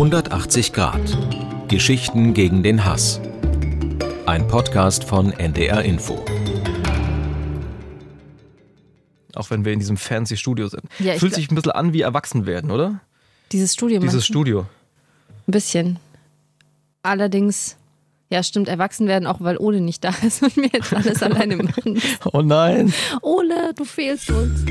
180 Grad. Geschichten gegen den Hass. Ein Podcast von NDR Info. Auch wenn wir in diesem fancy Studio sind. Ja, Fühlt sich ein bisschen an wie erwachsen werden, oder? Dieses Studio Dieses? Studio. Ein bisschen. Allerdings, ja, stimmt, erwachsen werden, auch weil Ole nicht da ist und wir jetzt alles alleine machen. Oh nein. Ole, du fehlst uns.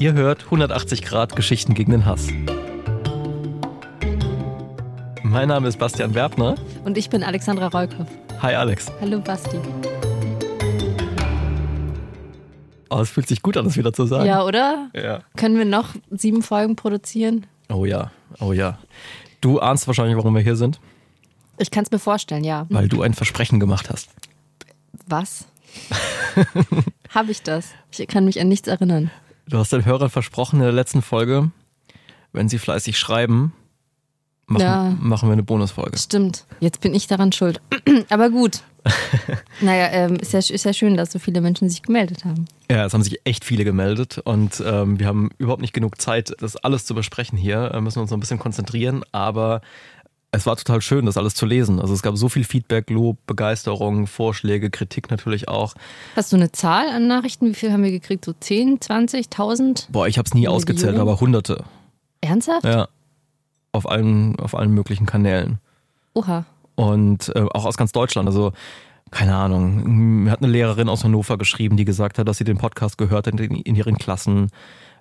Ihr hört 180 Grad Geschichten gegen den Hass. Mein Name ist Bastian Werbner. Und ich bin Alexandra Rollkopf. Hi Alex. Hallo Basti. Oh, es fühlt sich gut an, das wieder zu sagen. Ja, oder? ja. Können wir noch sieben Folgen produzieren? Oh ja, oh ja. Du ahnst wahrscheinlich, warum wir hier sind, Ich kann es mir vorstellen, ja. weil du ein Versprechen gemacht hast. Was? Habe ich das? Ich kann mich an nichts erinnern. Du hast den Hörern versprochen in der letzten Folge, wenn sie fleißig schreiben, machen, Ja. machen wir eine Bonusfolge. Stimmt. Jetzt bin ich daran schuld. Aber gut. Naja, ähm, ist, ja, ist ja schön, dass so viele Menschen sich gemeldet haben. Ja, es haben sich echt viele gemeldet und ähm, wir haben überhaupt nicht genug Zeit, das alles zu besprechen hier. Äh, müssen uns noch ein bisschen konzentrieren, aber es war total schön, das alles zu lesen. Also es gab so viel Feedback, Lob, Begeisterung, Vorschläge, Kritik natürlich auch. Hast du eine Zahl an Nachrichten? Wie viel haben wir gekriegt? So 10, 20, 1000? Boah, ich habe es nie Millionen? ausgezählt, aber hunderte. Ernsthaft? Ja. Auf allen, auf allen möglichen Kanälen. Oha. Und äh, auch aus ganz Deutschland. Also, keine Ahnung. Mir hat eine Lehrerin aus Hannover geschrieben, die gesagt hat, dass sie den Podcast gehört hat in, in ihren Klassen.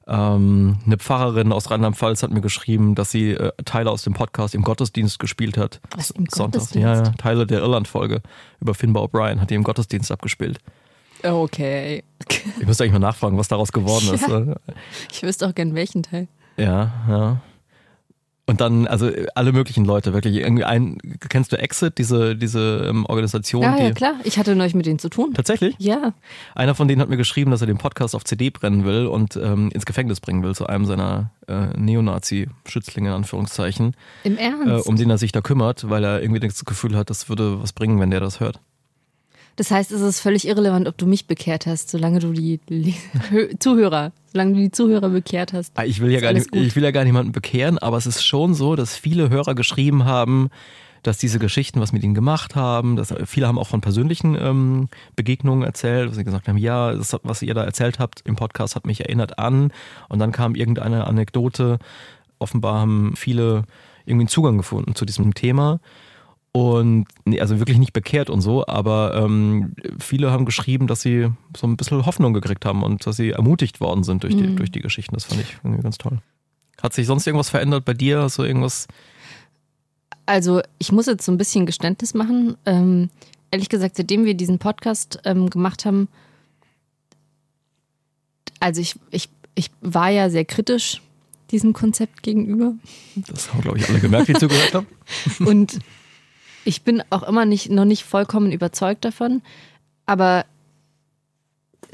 Ähm, eine Pfarrerin aus Rheinland-Pfalz hat mir geschrieben, dass sie äh, Teile aus dem Podcast im Gottesdienst gespielt hat. Was, im Sonntags. Gottesdienst? Ja, ja, Teile der Irland-Folge über Finbar O'Brien hat die im Gottesdienst abgespielt. Okay. Ich müsste eigentlich mal nachfragen, was daraus geworden ist. Ja. äh. Ich wüsste auch gern welchen Teil. Ja, ja. Und dann, also alle möglichen Leute, wirklich. Irgendwie ein, kennst du Exit, diese, diese ähm, Organisation? Ja, die, ja, klar. Ich hatte neulich mit denen zu tun. Tatsächlich? Ja. Einer von denen hat mir geschrieben, dass er den Podcast auf CD brennen will und ähm, ins Gefängnis bringen will, zu einem seiner äh, Neonazi-Schützlinge, in Anführungszeichen, Im äh, Ernst? um den er sich da kümmert, weil er irgendwie das Gefühl hat, das würde was bringen, wenn der das hört. Das heißt, es ist völlig irrelevant, ob du mich bekehrt hast, solange du die Zuhörer, solange du die Zuhörer bekehrt hast. Ah, Ich will ja gar nicht, ich will ja gar niemanden bekehren, aber es ist schon so, dass viele Hörer geschrieben haben, dass diese Geschichten was mit ihnen gemacht haben. Dass, viele haben auch von persönlichen ähm, Begegnungen erzählt, wo sie gesagt haben, ja, das, was ihr da erzählt habt im Podcast hat mich erinnert an. Und dann kam irgendeine Anekdote. Offenbar haben viele irgendwie einen Zugang gefunden zu diesem Thema. Und nee, also wirklich nicht bekehrt und so, aber ähm, viele haben geschrieben, dass sie so ein bisschen Hoffnung gekriegt haben und dass sie ermutigt worden sind durch die, durch die Geschichten. Das fand ich irgendwie ganz toll. Hat sich sonst irgendwas verändert bei dir? Hast du irgendwas? Also, ich muss jetzt so ein bisschen Geständnis machen. Ähm, ehrlich gesagt, seitdem wir diesen Podcast ähm, gemacht haben, also ich, ich, ich war ja sehr kritisch diesem Konzept gegenüber. Das haben, glaube ich, alle gemerkt, die zugehört haben. Und ich bin auch immer nicht, noch nicht vollkommen überzeugt davon. Aber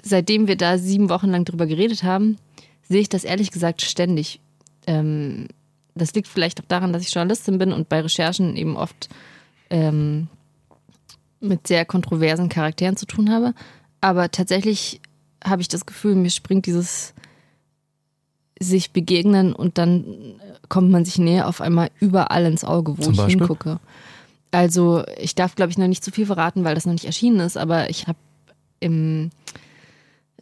seitdem wir da sieben Wochen lang drüber geredet haben, sehe ich das ehrlich gesagt ständig. Ähm, das liegt vielleicht auch daran, dass ich Journalistin bin und bei Recherchen eben oft ähm, mit sehr kontroversen Charakteren zu tun habe. Aber tatsächlich habe ich das Gefühl, mir springt dieses sich begegnen und dann kommt man sich näher auf einmal überall ins Auge, wo Zum ich Beispiel? hingucke. Also ich darf, glaube ich, noch nicht zu viel verraten, weil das noch nicht erschienen ist, aber ich habe im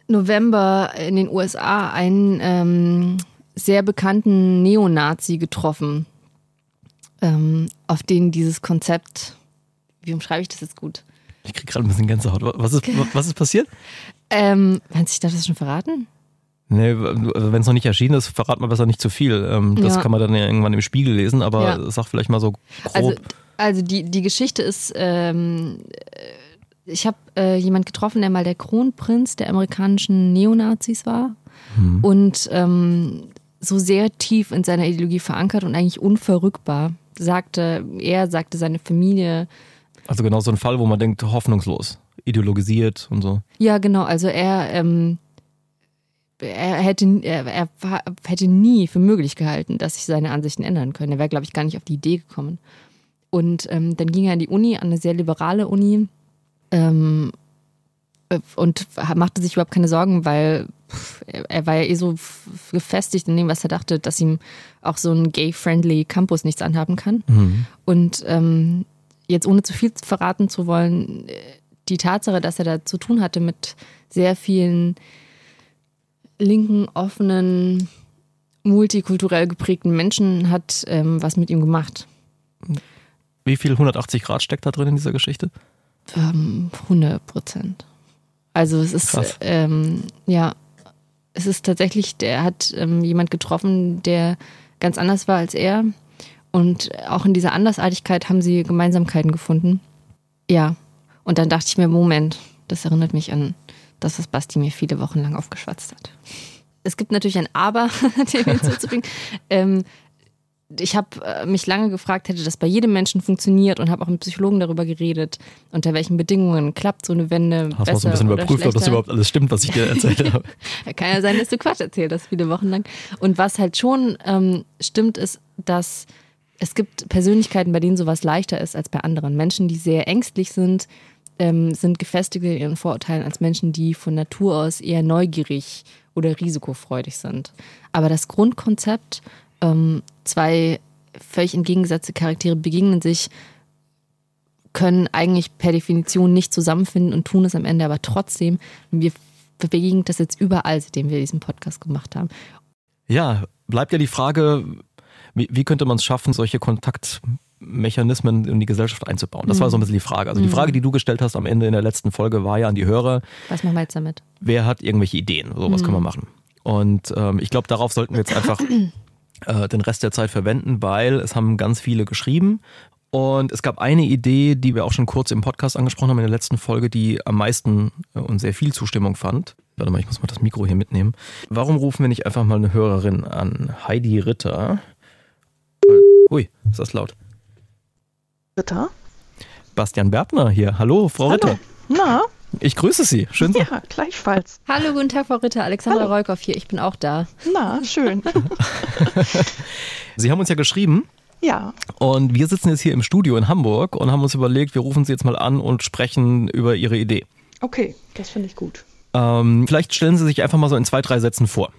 November in den USA einen ähm, sehr bekannten Neonazi getroffen, ähm, auf den dieses Konzept, wie umschreibe ich das jetzt gut? Ich krieg gerade ein bisschen Gänsehaut. Was ist, was ist passiert? Ähm, hat sich das schon verraten? Nee, wenn es noch nicht erschienen ist, verrat mal besser nicht zu viel. Ähm, das Ja. kann man dann ja irgendwann im Spiegel lesen, aber Ja. sag vielleicht mal so grob. Also, also die, die Geschichte ist, ähm, äh, ich habe äh, jemand getroffen, der mal der Kronprinz der amerikanischen Neonazis war und ähm, so sehr tief in seiner Ideologie verankert und eigentlich unverrückbar. Sagte, er sagte seine Familie, also genau so ein Fall, wo man denkt, hoffnungslos, ideologisiert und so. ja genau, also er, ähm, er, hätte, er, er hätte nie für möglich gehalten, dass sich seine Ansichten ändern können. Er wäre, glaube ich, gar nicht auf die Idee gekommen. Und ähm, dann ging er an die Uni, an eine sehr liberale Uni ähm, äh, und machte sich überhaupt keine Sorgen, weil er war ja eh so gefestigt in dem, was er dachte, dass ihm auch so ein gay-friendly Campus nichts anhaben kann. Mhm. Und ähm, jetzt ohne zu viel verraten zu wollen, die Tatsache, dass er da zu tun hatte mit sehr vielen linken, offenen, multikulturell geprägten Menschen, hat ähm, was mit ihm gemacht. Wie viel 180 Grad steckt da drin in dieser Geschichte? Ähm, 100 Prozent. Also es ist, ähm, ja, es ist tatsächlich, der hat ähm, jemand getroffen, der ganz anders war als er. Und auch in dieser Andersartigkeit haben sie Gemeinsamkeiten gefunden. Ja. Und dann dachte ich mir, Moment, das erinnert mich an das, was Basti mir viele Wochen lang aufgeschwatzt hat. Es gibt natürlich ein Aber, dem hinzuzubringen. ähm, ich habe äh, mich lange gefragt, hätte das bei jedem Menschen funktioniert und habe auch mit Psychologen darüber geredet, unter welchen Bedingungen klappt so eine Wende. Hast du so ein bisschen überprüft, ob das überhaupt alles stimmt, was ich dir erzählt habe? Kann ja sein, dass du Quatsch erzählt hast, viele Wochen lang. Und was halt schon ähm, stimmt, ist, dass es gibt Persönlichkeiten, bei denen sowas leichter ist als bei anderen. Menschen, die sehr ängstlich sind, ähm, sind gefestigt in ihren Vorurteilen als Menschen, die von Natur aus eher neugierig oder risikofreudig sind. Aber das Grundkonzept ähm, zwei völlig entgegengesetzte Charaktere begegnen sich, können eigentlich per Definition nicht zusammenfinden und tun es am Ende aber trotzdem. Wir bewegen das jetzt überall, seitdem wir diesen Podcast gemacht haben. Ja, bleibt ja die Frage, wie, wie könnte man es schaffen, solche Kontaktmechanismen in die Gesellschaft einzubauen? Das mhm. war so ein bisschen die Frage. Also die mhm. Frage, die du gestellt hast am Ende in der letzten Folge, war ja an die Hörer. Was machen wir jetzt damit? Wer hat irgendwelche Ideen? So, was mhm. können wir machen? Und ähm, ich glaube, darauf sollten wir jetzt einfach äh, den Rest der Zeit verwenden, weil es haben ganz viele geschrieben. Und es gab eine Idee, die wir auch schon kurz im Podcast angesprochen haben in der letzten Folge, die am meisten äh, und sehr viel Zustimmung fand. Warte mal, ich muss mal das Mikro hier mitnehmen. Warum rufen wir nicht einfach mal eine Hörerin an? Heidi Ritter. Ui, ist das laut. Ritter? Bastian Bertner hier. Hallo, Frau Hallo. Ritter. Na? Ich grüße Sie. Schön. Ja, gleichfalls. Hallo, guten Tag, Frau Ritter. Alexandra Hallo. Reukoff hier. Ich bin auch da. Na, schön. Sie haben uns ja geschrieben. Ja. Und wir sitzen jetzt hier im Studio in Hamburg und haben uns überlegt, wir rufen Sie jetzt mal an und sprechen über Ihre Idee. Okay, das finde ich gut. Ähm, vielleicht stellen Sie sich einfach mal so in zwei, drei Sätzen vor.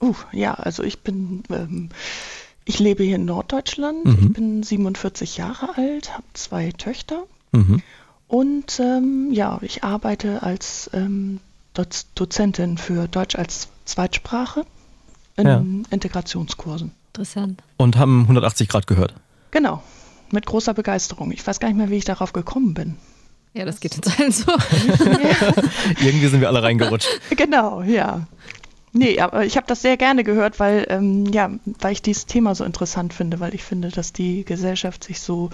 Uh, ja, also ich bin, ähm, ich lebe hier in Norddeutschland. Mhm. Ich bin 47 Jahre alt, habe zwei Töchter. Mhm. Und ähm, ja, ich arbeite als ähm, Dozentin für Deutsch als Zweitsprache in ja. Integrationskursen. Interessant. Und haben 180 Grad gehört. Genau, mit großer Begeisterung. Ich weiß gar nicht mehr, wie ich darauf gekommen bin. Ja, das geht jetzt allen so. Irgendwie sind wir alle reingerutscht. Genau, ja. Nee, aber ich habe das sehr gerne gehört, weil, ähm, ja, weil ich dieses Thema so interessant finde, weil ich finde, dass die Gesellschaft sich so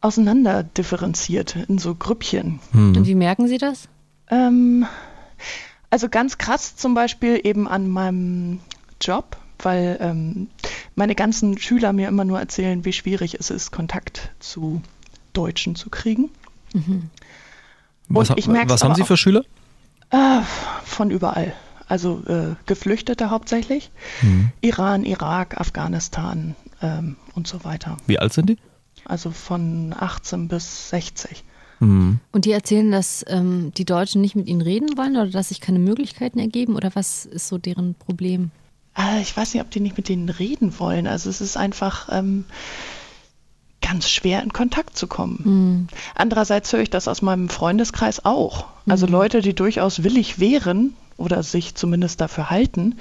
auseinander differenziert in so Grüppchen. Hm. Und wie merken Sie das? Ähm, also ganz krass zum Beispiel eben an meinem Job, weil ähm, meine ganzen Schüler mir immer nur erzählen, wie schwierig es ist, Kontakt zu Deutschen zu kriegen. Mhm. Was, was haben Sie für Schüler? Äh, von überall. Also äh, Geflüchtete hauptsächlich. Mhm. Iran, Irak, Afghanistan ähm, und so weiter. Wie alt sind die? Also von 18 bis 60. Mhm. Und die erzählen, dass ähm, die Deutschen nicht mit ihnen reden wollen oder dass sich keine Möglichkeiten ergeben oder was ist so deren Problem? Äh, ich weiß nicht, ob die nicht mit denen reden wollen. Also es ist einfach ähm, ganz schwer in Kontakt zu kommen. Mhm. Andererseits höre ich das aus meinem Freundeskreis auch. Also mhm. Leute, die durchaus willig wären oder sich zumindest dafür halten,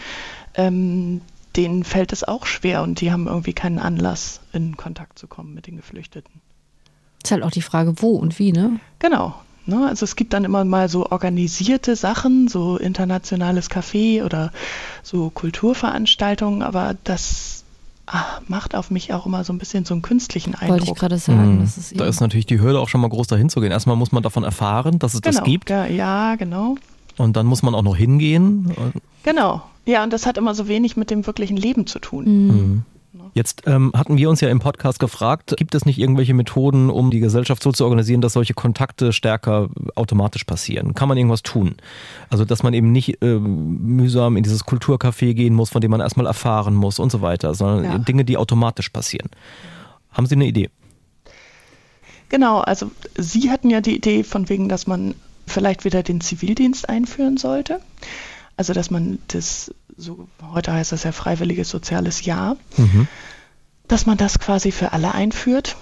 ähm, denen fällt es auch schwer und die haben irgendwie keinen Anlass, in Kontakt zu kommen mit den Geflüchteten. Ist halt auch die Frage, wo und wie, ne? Genau. Ne? Also es gibt dann immer mal so organisierte Sachen, so internationales Café oder so Kulturveranstaltungen, aber das ach, macht auf mich auch immer so ein bisschen so einen künstlichen Eindruck. Wollte ich gerade sagen. Mhm. Ist da ist natürlich die Hürde auch schon mal groß, dahin zu gehen. Erstmal muss man davon erfahren, dass es genau. das gibt. Ja, ja, genau. Und dann muss man auch noch hingehen. Genau. Ja, und das hat immer so wenig mit dem wirklichen Leben zu tun. Mhm. mhm. Jetzt ähm, hatten wir uns ja im Podcast gefragt, gibt es nicht irgendwelche Methoden, um die Gesellschaft so zu organisieren, dass solche Kontakte stärker automatisch passieren? Kann man irgendwas tun? Also, dass man eben nicht äh, mühsam in dieses Kulturcafé gehen muss, von dem man erstmal erfahren muss und so weiter, sondern ja. Dinge, die automatisch passieren. Haben Sie eine Idee? Genau, also Sie hatten ja die Idee von wegen, dass man vielleicht wieder den Zivildienst einführen sollte. Also dass man das, so heute heißt das ja freiwilliges soziales Jahr, Mhm. dass man das quasi für alle einführt.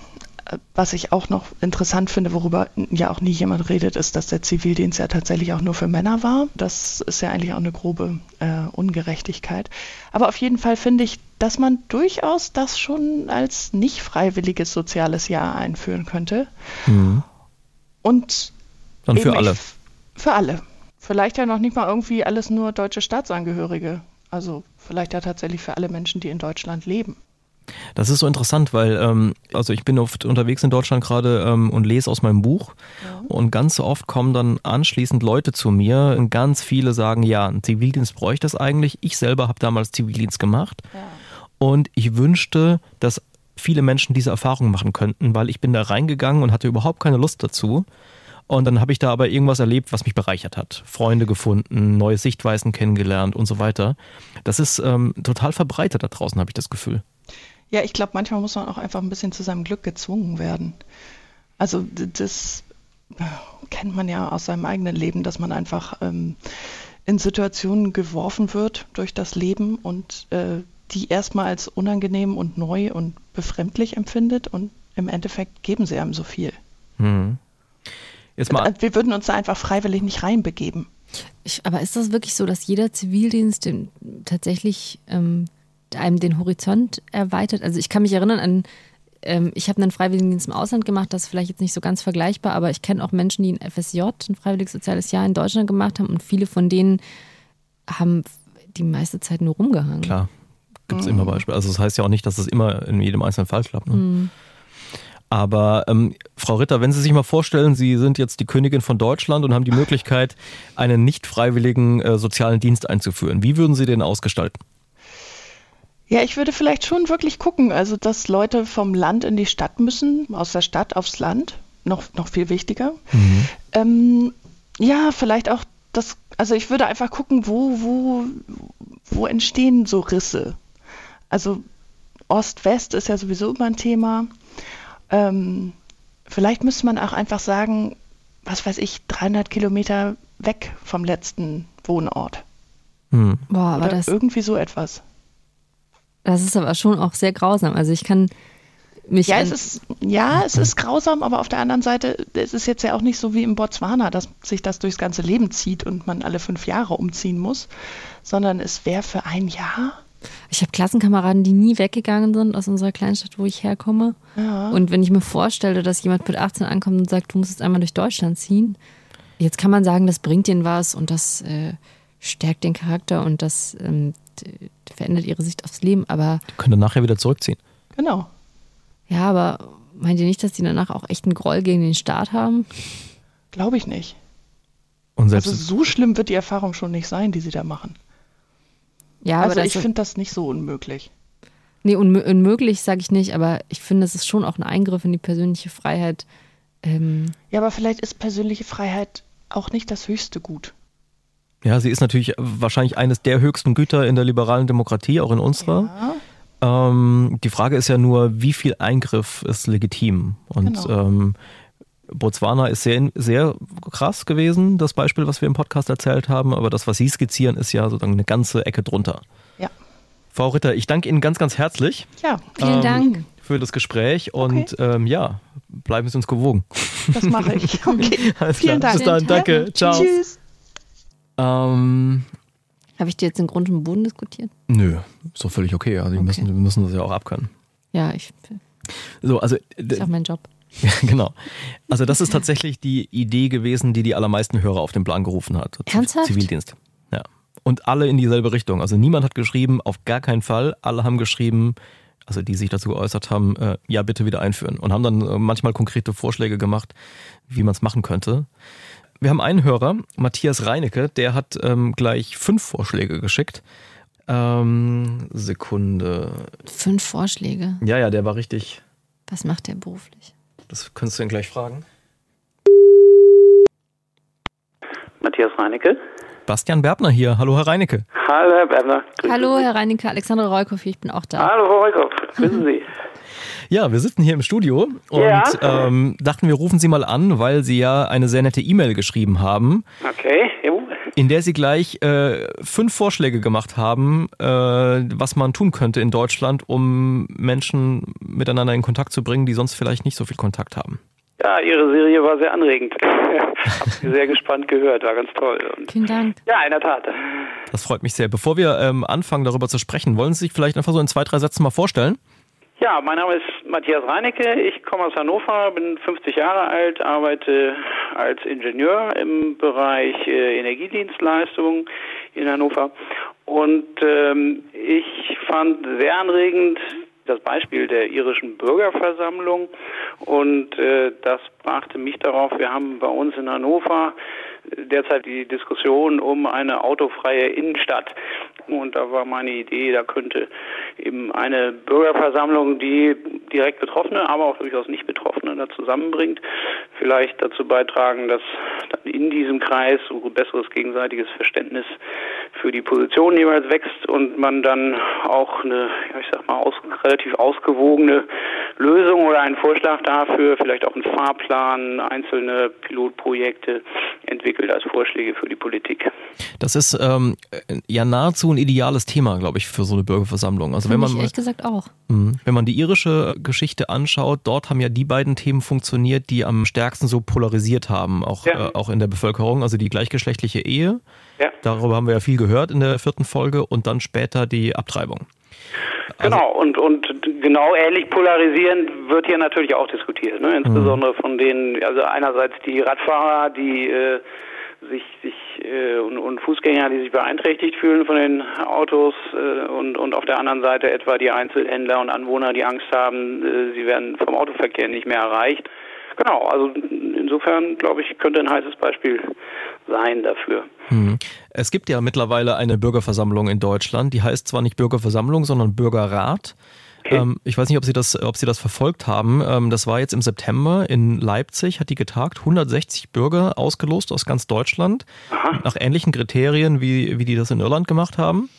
Was ich auch noch interessant finde, worüber ja auch nie jemand redet, ist, dass der Zivildienst ja tatsächlich auch nur für Männer war. Das ist ja eigentlich auch eine grobe äh, Ungerechtigkeit. Aber auf jeden Fall finde ich, dass man durchaus das schon als nicht freiwilliges soziales Jahr einführen könnte. Mhm. Und Dann für alle. Für alle. Vielleicht ja noch nicht mal irgendwie alles nur deutsche Staatsangehörige. Also vielleicht ja tatsächlich für alle Menschen, die in Deutschland leben. Das ist so interessant, weil ähm, also ich bin oft unterwegs in Deutschland gerade ähm, und lese aus meinem Buch und ganz oft kommen dann anschließend Leute zu mir und ganz viele sagen, ja, ein Zivildienst bräuchte es eigentlich. Ich selber habe damals Zivildienst gemacht und ich wünschte, dass viele Menschen diese Erfahrung machen könnten, weil ich bin da reingegangen und hatte überhaupt keine Lust dazu. Und dann habe ich da aber irgendwas erlebt, was mich bereichert hat. Freunde gefunden, neue Sichtweisen kennengelernt und so weiter. Das ist ähm, total verbreitet da draußen, habe ich das Gefühl. Ja, ich glaube, manchmal muss man auch einfach ein bisschen zu seinem Glück gezwungen werden. Also das äh, kennt man ja aus seinem eigenen Leben, dass man einfach ähm, in Situationen geworfen wird durch das Leben und äh, die erstmal als unangenehm und neu und befremdlich empfindet und im Endeffekt geben sie einem so viel. Hm. Jetzt mal, Äh, Wir würden uns da einfach freiwillig nicht reinbegeben. Ich, aber ist das wirklich so, dass jeder Zivildienst den, tatsächlich ähm, einem den Horizont erweitert? Also ich kann mich erinnern an, ähm, ich habe einen Freiwilligendienst im Ausland gemacht, das ist vielleicht jetzt nicht so ganz vergleichbar, aber ich kenne auch Menschen, die ein FSJ, ein freiwilliges soziales Jahr in Deutschland gemacht haben und viele von denen haben die meiste Zeit nur rumgehangen. klar, gibt es immer Beispiele. Also das heißt ja auch nicht, dass es immer in jedem einzelnen Fall klappt. Ne? Aber ähm, Frau Ritter, wenn Sie sich mal vorstellen, Sie sind jetzt die Königin von Deutschland und haben die Möglichkeit, einen nicht freiwilligen äh, sozialen Dienst einzuführen. Wie würden Sie den ausgestalten? Ja, ich würde vielleicht schon wirklich gucken, also dass Leute vom Land in die Stadt müssen, aus der Stadt aufs Land, noch, noch viel wichtiger. Ähm, ja, vielleicht auch das, also ich würde einfach gucken, wo, wo, wo entstehen so Risse. Also Ost-West ist ja sowieso immer ein Thema. Ähm, vielleicht müsste man auch einfach sagen, was weiß ich, 300 Kilometer weg vom letzten Wohnort. Hm. Boah, aber Oder das, irgendwie so etwas. das ist aber schon auch sehr grausam. Also ich kann mich Ja, es ist, ja, es ist grausam, aber auf der anderen Seite, es ist jetzt ja auch nicht so wie in Botswana, dass sich das durchs ganze Leben zieht und man alle fünf Jahre umziehen muss, sondern es wäre für ein Jahr. Ich habe Klassenkameraden, die nie weggegangen sind aus unserer Kleinstadt, wo ich herkomme. Ja. Und wenn ich mir vorstelle, dass jemand mit 18 ankommt und sagt, du musst jetzt einmal durch Deutschland ziehen, jetzt kann man sagen, das bringt ihnen was und das äh, stärkt den Charakter und das ähm, verändert ihre Sicht aufs Leben. Aber Können dann nachher wieder zurückziehen. Genau. ja, aber meint ihr nicht, dass die danach auch echt einen Groll gegen den Staat haben? Glaube ich nicht. Und selbst Also so schlimm wird die Erfahrung schon nicht sein, die sie da machen. Ja, aber Also ich finde das nicht so unmöglich. Nee, unmö unmöglich sage ich nicht, aber ich finde, es ist schon auch ein Eingriff in die persönliche Freiheit. Ähm, Ja, aber vielleicht ist persönliche Freiheit auch nicht das höchste Gut. ja, sie ist natürlich wahrscheinlich eines der höchsten Güter in der liberalen Demokratie, auch in unserer. Ja. Ähm, die Frage ist ja nur, wie viel Eingriff ist legitim? Und Genau. ähm, Botswana ist sehr, sehr krass gewesen, das Beispiel, was wir im Podcast erzählt haben, aber das, was Sie skizzieren, ist ja sozusagen eine ganze Ecke drunter. Ja. Frau Ritter, ich danke Ihnen ganz, ganz herzlich Ja, vielen Ähm, Dank. für das Gespräch und ähm, ja, bleiben Sie uns gewogen. das mache ich. Okay. Alles Vielen klar. Dank. Bis dann, danke. Ciao. Tschüss. Ähm, Habe ich dir jetzt in Grund und Boden diskutiert? nö, ist doch völlig okay. Also, Okay. müssen, wir müssen das ja auch abkönnen. Ja, ich So, also ist auch mein Job. Ja, genau. Also das ist tatsächlich die Idee gewesen, die die allermeisten Hörer auf den Plan gerufen hat. Z- Ernsthaft? Zivildienst. Ja. Und alle in dieselbe Richtung. Also niemand hat geschrieben, auf gar keinen Fall. Alle haben geschrieben, also die sich dazu geäußert haben, äh, ja bitte wieder einführen. Und haben dann äh, manchmal konkrete Vorschläge gemacht, wie man es machen könnte. Wir haben einen Hörer, Matthias Reinecke, der hat ähm, gleich fünf Vorschläge geschickt. Ähm, Sekunde. Fünf Vorschläge. Ja, ja, der war richtig. Was macht der beruflich? Das könntest du ihn gleich fragen. Matthias Reinecke. Bastian Berbner hier. Hallo, Herr Reinecke. Hallo, Herr Berner. Grüßen Hallo, Sie. Herr Reinecke, Alexander Reukow hier, ich bin auch da. Hallo, Frau Reukow. Grüßen Sie. Ja, wir sitzen hier im Studio und Ja. ähm, dachten, wir rufen Sie mal an, weil Sie ja eine sehr nette E-Mail geschrieben haben. Okay, jo. In der Sie gleich äh, fünf Vorschläge gemacht haben, äh, was man tun könnte in Deutschland, um Menschen miteinander in Kontakt zu bringen, die sonst vielleicht nicht so viel Kontakt haben. Ja, Ihre Serie war sehr anregend. Hab sie sehr gespannt gehört, war ganz toll. Und Vielen Dank. ja, in der Tat. Das freut mich sehr. Bevor wir ähm, anfangen, darüber zu sprechen, wollen Sie sich vielleicht einfach so in zwei, drei Sätzen mal vorstellen? Ja, mein Name ist Matthias Reinecke. Ich komme aus Hannover, bin 50 Jahre alt, arbeite als Ingenieur im Bereich äh, Energiedienstleistungen in Hannover. Und ähm, ich fand sehr anregend das Beispiel der irischen Bürgerversammlung und äh, das brachte mich darauf, wir haben bei uns in Hannover derzeit die Diskussion um eine autofreie Innenstadt. Und da war meine Idee, da könnte eben eine Bürgerversammlung, die direkt Betroffene, aber auch durchaus nicht Betroffene da zusammenbringt, vielleicht dazu beitragen, dass dann in diesem Kreis so besseres gegenseitiges Verständnis für die Position jeweils wächst und man dann auch eine, ja, ich sag mal, aus, relativ ausgewogene Lösung oder einen Vorschlag dafür, vielleicht auch einen Fahrplan, einzelne Pilotprojekte entwickelt als Vorschläge für die Politik. Das ist ähm, ja nahezu ein ideales Thema, glaube ich, für so eine Bürgerversammlung. Also wenn Finde man ich ehrlich gesagt auch. Mhm. Wenn man die irische Geschichte anschaut, dort haben ja die beiden Themen funktioniert, die am stärksten so polarisiert haben, auch, Ja. äh, auch in der Bevölkerung. Also die gleichgeschlechtliche Ehe, Ja. darüber haben wir ja viel gehört in der vierten Folge, und dann später die Abtreibung. Also- Genau, und, und genau ähnlich polarisierend wird hier natürlich auch diskutiert. Ne? Insbesondere von denen, also einerseits die Radfahrer, die äh, sich, sich äh, und, und Fußgänger, die sich beeinträchtigt fühlen von den Autos äh, und, und auf der anderen Seite etwa die Einzelhändler und Anwohner, die Angst haben, äh, sie werden vom Autoverkehr nicht mehr erreicht. Genau, also insofern glaube ich, könnte ein heißes Beispiel sein dafür. Mhm. Es gibt ja mittlerweile eine Bürgerversammlung in Deutschland, die heißt zwar nicht Bürgerversammlung, sondern Bürgerrat. Okay. Ähm, ich weiß nicht, ob Sie das, ob Sie das verfolgt haben. Ähm, das war jetzt im September in Leipzig, hat die getagt. 160 Bürger ausgelost aus ganz Deutschland Aha. nach ähnlichen Kriterien, wie, wie die das in Irland gemacht haben.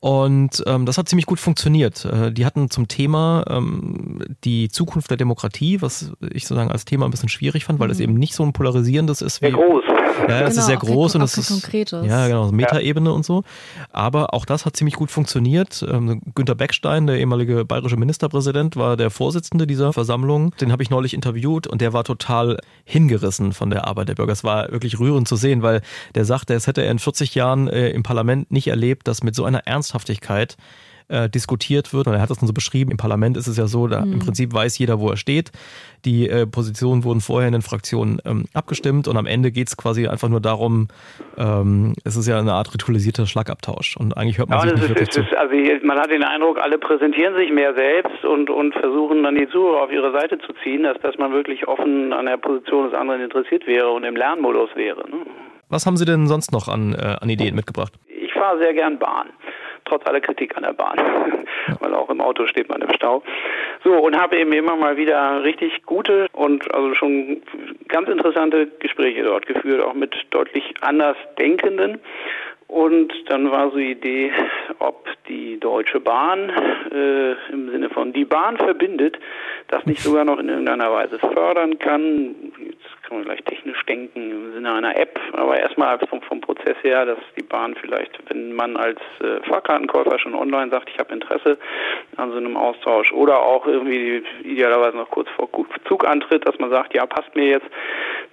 Und ähm, das hat ziemlich gut funktioniert. Äh, die hatten zum Thema ähm, die Zukunft der Demokratie, was ich sozusagen als Thema ein bisschen schwierig fand, weil es eben nicht so ein polarisierendes ist wie. Groß. Ja, es Genau, ist sehr groß und es ist Konkretes. ja genau Metaebene und so. Aber auch das hat ziemlich gut funktioniert. Ähm, Günter Beckstein, der ehemalige bayerische Ministerpräsident, war der Vorsitzende dieser Versammlung. Den habe ich neulich interviewt und der war total hingerissen von der Arbeit der Bürger. Es war wirklich rührend zu sehen, weil der sagte, es hätte er in 40 Jahren äh, im Parlament nicht erlebt, dass mit so einer Ernsthaftigkeit äh, diskutiert wird. Und er hat das dann so beschrieben. Im Parlament ist es ja so, da im Prinzip weiß jeder, wo er steht. Die äh, Positionen wurden vorher in den Fraktionen ähm, abgestimmt und am Ende geht es quasi einfach nur darum, ähm, es ist ja eine Art ritualisierter Schlagabtausch. Und eigentlich hört man Ja, sich nicht ist, wirklich ist, also hier- man hat den Eindruck, alle präsentieren sich mehr selbst und, und versuchen dann die Zuhörer auf ihre Seite zu ziehen, als dass man wirklich offen an der Position des anderen interessiert wäre und im Lernmodus wäre. Ne? Was haben Sie denn sonst noch an, äh, an Ideen mitgebracht? Ich fahre sehr gern Bahn, trotz aller Kritik an der Bahn, weil auch im Auto steht man im Stau. So, und habe eben immer mal wieder richtig gute und also schon ganz interessante Gespräche dort geführt, auch mit deutlich anders Denkenden. Und dann war so die Idee, ob die Deutsche Bahn äh, im Sinne von die Bahn verbindet, das nicht sogar noch in irgendeiner Weise fördern kann. Kann man gleich technisch denken im Sinne einer App, aber erstmal vom, vom Prozess her, dass die Bahn vielleicht, wenn man als äh, Fahrkartenkäufer schon online sagt, ich habe Interesse an so einem Austausch oder auch irgendwie idealerweise noch kurz vor Zugantritt, dass man sagt, ja, passt mir jetzt,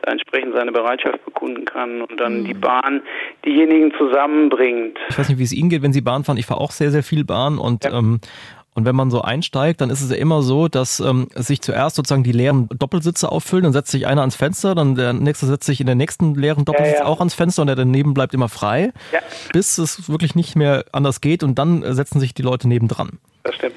da entsprechend seine Bereitschaft bekunden kann und dann die Bahn diejenigen zusammenbringt. Ich weiß nicht, wie es Ihnen geht, wenn Sie Bahn fahren. Ich fahre auch sehr, sehr viel Bahn und Ja. ähm, und wenn man so einsteigt, dann ist es ja immer so, dass ähm, sich zuerst sozusagen die leeren Doppelsitze auffüllen, dann setzt sich einer ans Fenster, dann der nächste setzt sich in den nächsten leeren Doppelsitz ja. auch ans Fenster und der daneben bleibt immer frei, Ja. bis es wirklich nicht mehr anders geht und dann setzen sich die Leute nebendran. Das stimmt.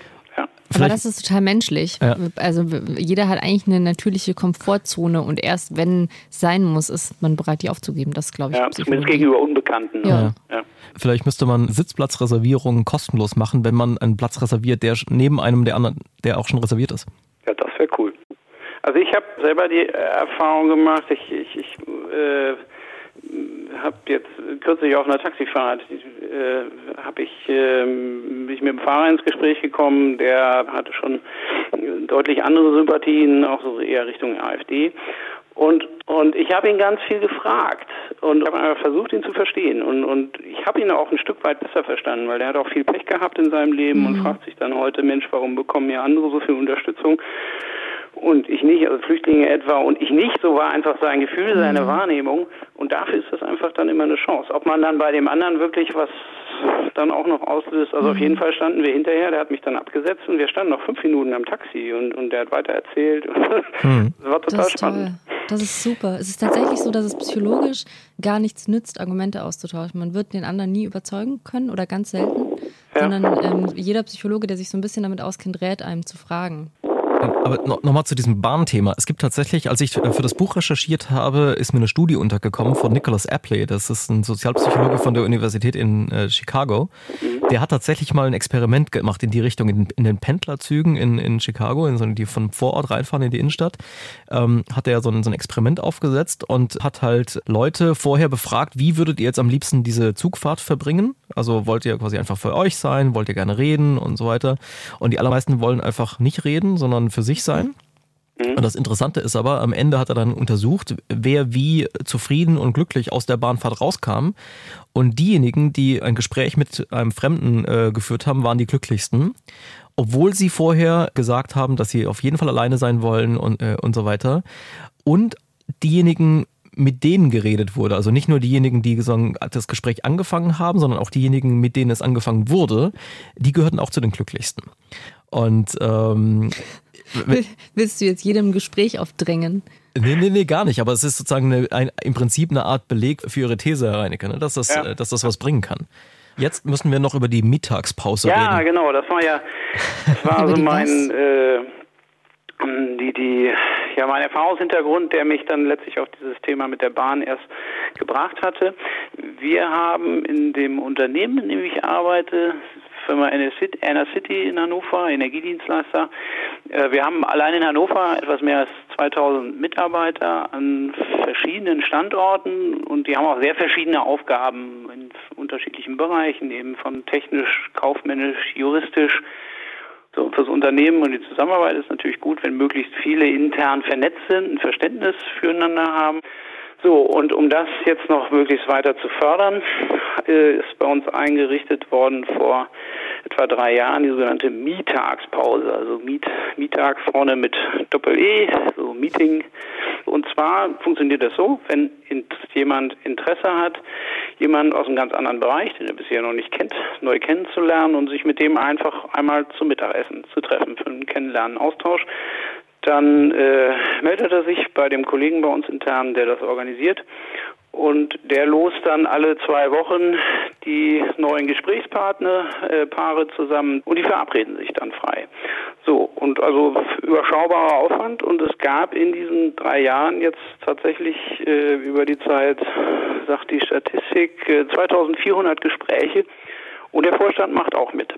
Ja. Aber Vielleicht- das ist total menschlich. Ja. Also jeder hat eigentlich eine natürliche Komfortzone und erst wenn es sein muss, ist man bereit, die aufzugeben. Das glaube ich. Ja, zumindest gegenüber Unbekannten. Ja. Ja. Vielleicht müsste man Sitzplatzreservierungen kostenlos machen, wenn man einen Platz reserviert, der neben einem der anderen, der auch schon reserviert ist. Ja, das wäre cool. Also ich habe selber die äh, Erfahrung gemacht, ich, ich, ich äh, habe jetzt kürzlich auf einer Taxifahrt, äh, habe ich, ähm, bin ich mit dem Fahrer ins Gespräch gekommen, der hatte schon deutlich andere Sympathien, auch so eher Richtung AfD. Und, und ich habe ihn ganz viel gefragt und habe versucht, ihn zu verstehen. Und, und ich habe ihn auch ein Stück weit besser verstanden, weil er hat auch viel Pech gehabt in seinem Leben mhm. und fragt sich dann heute, Mensch, warum bekommen mir andere so viel Unterstützung? Und ich nicht, also Flüchtlinge etwa und ich nicht, so war einfach sein Gefühl, seine mhm. Wahrnehmung und dafür ist das einfach dann immer eine Chance. Ob man dann bei dem anderen wirklich was dann auch noch auslöst, also mhm. auf jeden Fall standen wir hinterher, der hat mich dann abgesetzt und wir standen noch fünf Minuten am Taxi und, und der hat weiter erzählt mhm. das war total das spannend. Toll. Das ist super. Es ist tatsächlich so, dass es psychologisch gar nichts nützt, Argumente auszutauschen. Man wird den anderen nie überzeugen können oder ganz selten, ja. sondern ähm, jeder Psychologe, der sich so ein bisschen damit auskennt, rät einem zu fragen. Aber nochmal zu diesem Bahnthema. Es gibt tatsächlich, als ich äh, für das Buch recherchiert habe, ist mir eine Studie untergekommen von Nicholas Apley. Das ist ein Sozialpsychologe von der Universität in äh, Chicago. Der hat tatsächlich mal ein Experiment gemacht in die Richtung, in, den Pendlerzügen in, in Chicago, in so, die von Vorort reinfahren in die Innenstadt. Ähm, hat er so ein, so ein Experiment aufgesetzt und hat halt Leute vorher befragt, wie würdet ihr jetzt am liebsten diese Zugfahrt verbringen? Also wollt ihr quasi einfach für euch sein, wollt ihr gerne reden und so weiter. Und die allermeisten wollen einfach nicht reden, sondern für sich sein. Mhm. Und das Interessante ist aber, am Ende hat er dann untersucht, wer wie zufrieden und glücklich aus der Bahnfahrt rauskam. Und diejenigen, die ein Gespräch mit einem Fremden äh, geführt haben, waren die glücklichsten. Obwohl sie vorher gesagt haben, dass sie auf jeden Fall alleine sein wollen und, äh, und so weiter. Und diejenigen, mit denen geredet wurde. Also nicht nur diejenigen, die das Gespräch angefangen haben, sondern auch diejenigen, mit denen es angefangen wurde, die gehörten auch zu den glücklichsten. Und ähm, Willst du jetzt jedem Gespräch aufdrängen? Nee, nee, nee, gar nicht. Aber es ist sozusagen eine, ein, im Prinzip eine Art Beleg für Ihre These, Herr Reinecke, ne? dass, das, ja. dass das was bringen kann. Jetzt müssen wir noch über die Mittagspause ja, reden. Ja, genau. Das war ja, das war also mein, äh, die, die, ja, mein Erfahrungshintergrund, der mich dann letztlich auf dieses Thema mit der Bahn erst gebracht hatte. Wir haben in dem Unternehmen, in dem ich arbeite, Firma Inner City in Hannover, Energiedienstleister. Äh, wir haben allein in Hannover etwas mehr als 2000 Mitarbeiter an verschiedenen Standorten und die haben auch sehr verschiedene Aufgaben in unterschiedlichen Bereichen, eben von technisch, kaufmännisch, juristisch. So, fürs Unternehmen und die Zusammenarbeit ist natürlich gut, wenn möglichst viele intern vernetzt sind, ein Verständnis füreinander haben. So, und um das jetzt noch möglichst weiter zu fördern, äh, ist bei uns eingerichtet worden vor etwa drei Jahren die sogenannte Mietagspause. Also Miet, Mietag vorne mit Doppel-E, so Meeting. Und zwar funktioniert das so, wenn jemand Interesse hat, jemanden aus einem ganz anderen Bereich, den er bisher noch nicht kennt, neu kennenzulernen und sich mit dem einfach einmal zum Mittagessen zu treffen für einen Kennenlernen, Austausch, dann äh, meldet er sich bei dem Kollegen bei uns intern, der das organisiert. Und der lost dann alle zwei Wochen die neuen Gesprächspartner, äh, Paare zusammen und die verabreden sich dann frei. So, und also überschaubarer Aufwand und es gab in diesen drei Jahren jetzt tatsächlich äh, über die Zeit, sagt die Statistik, äh, 2400 Gespräche und der Vorstand macht auch mit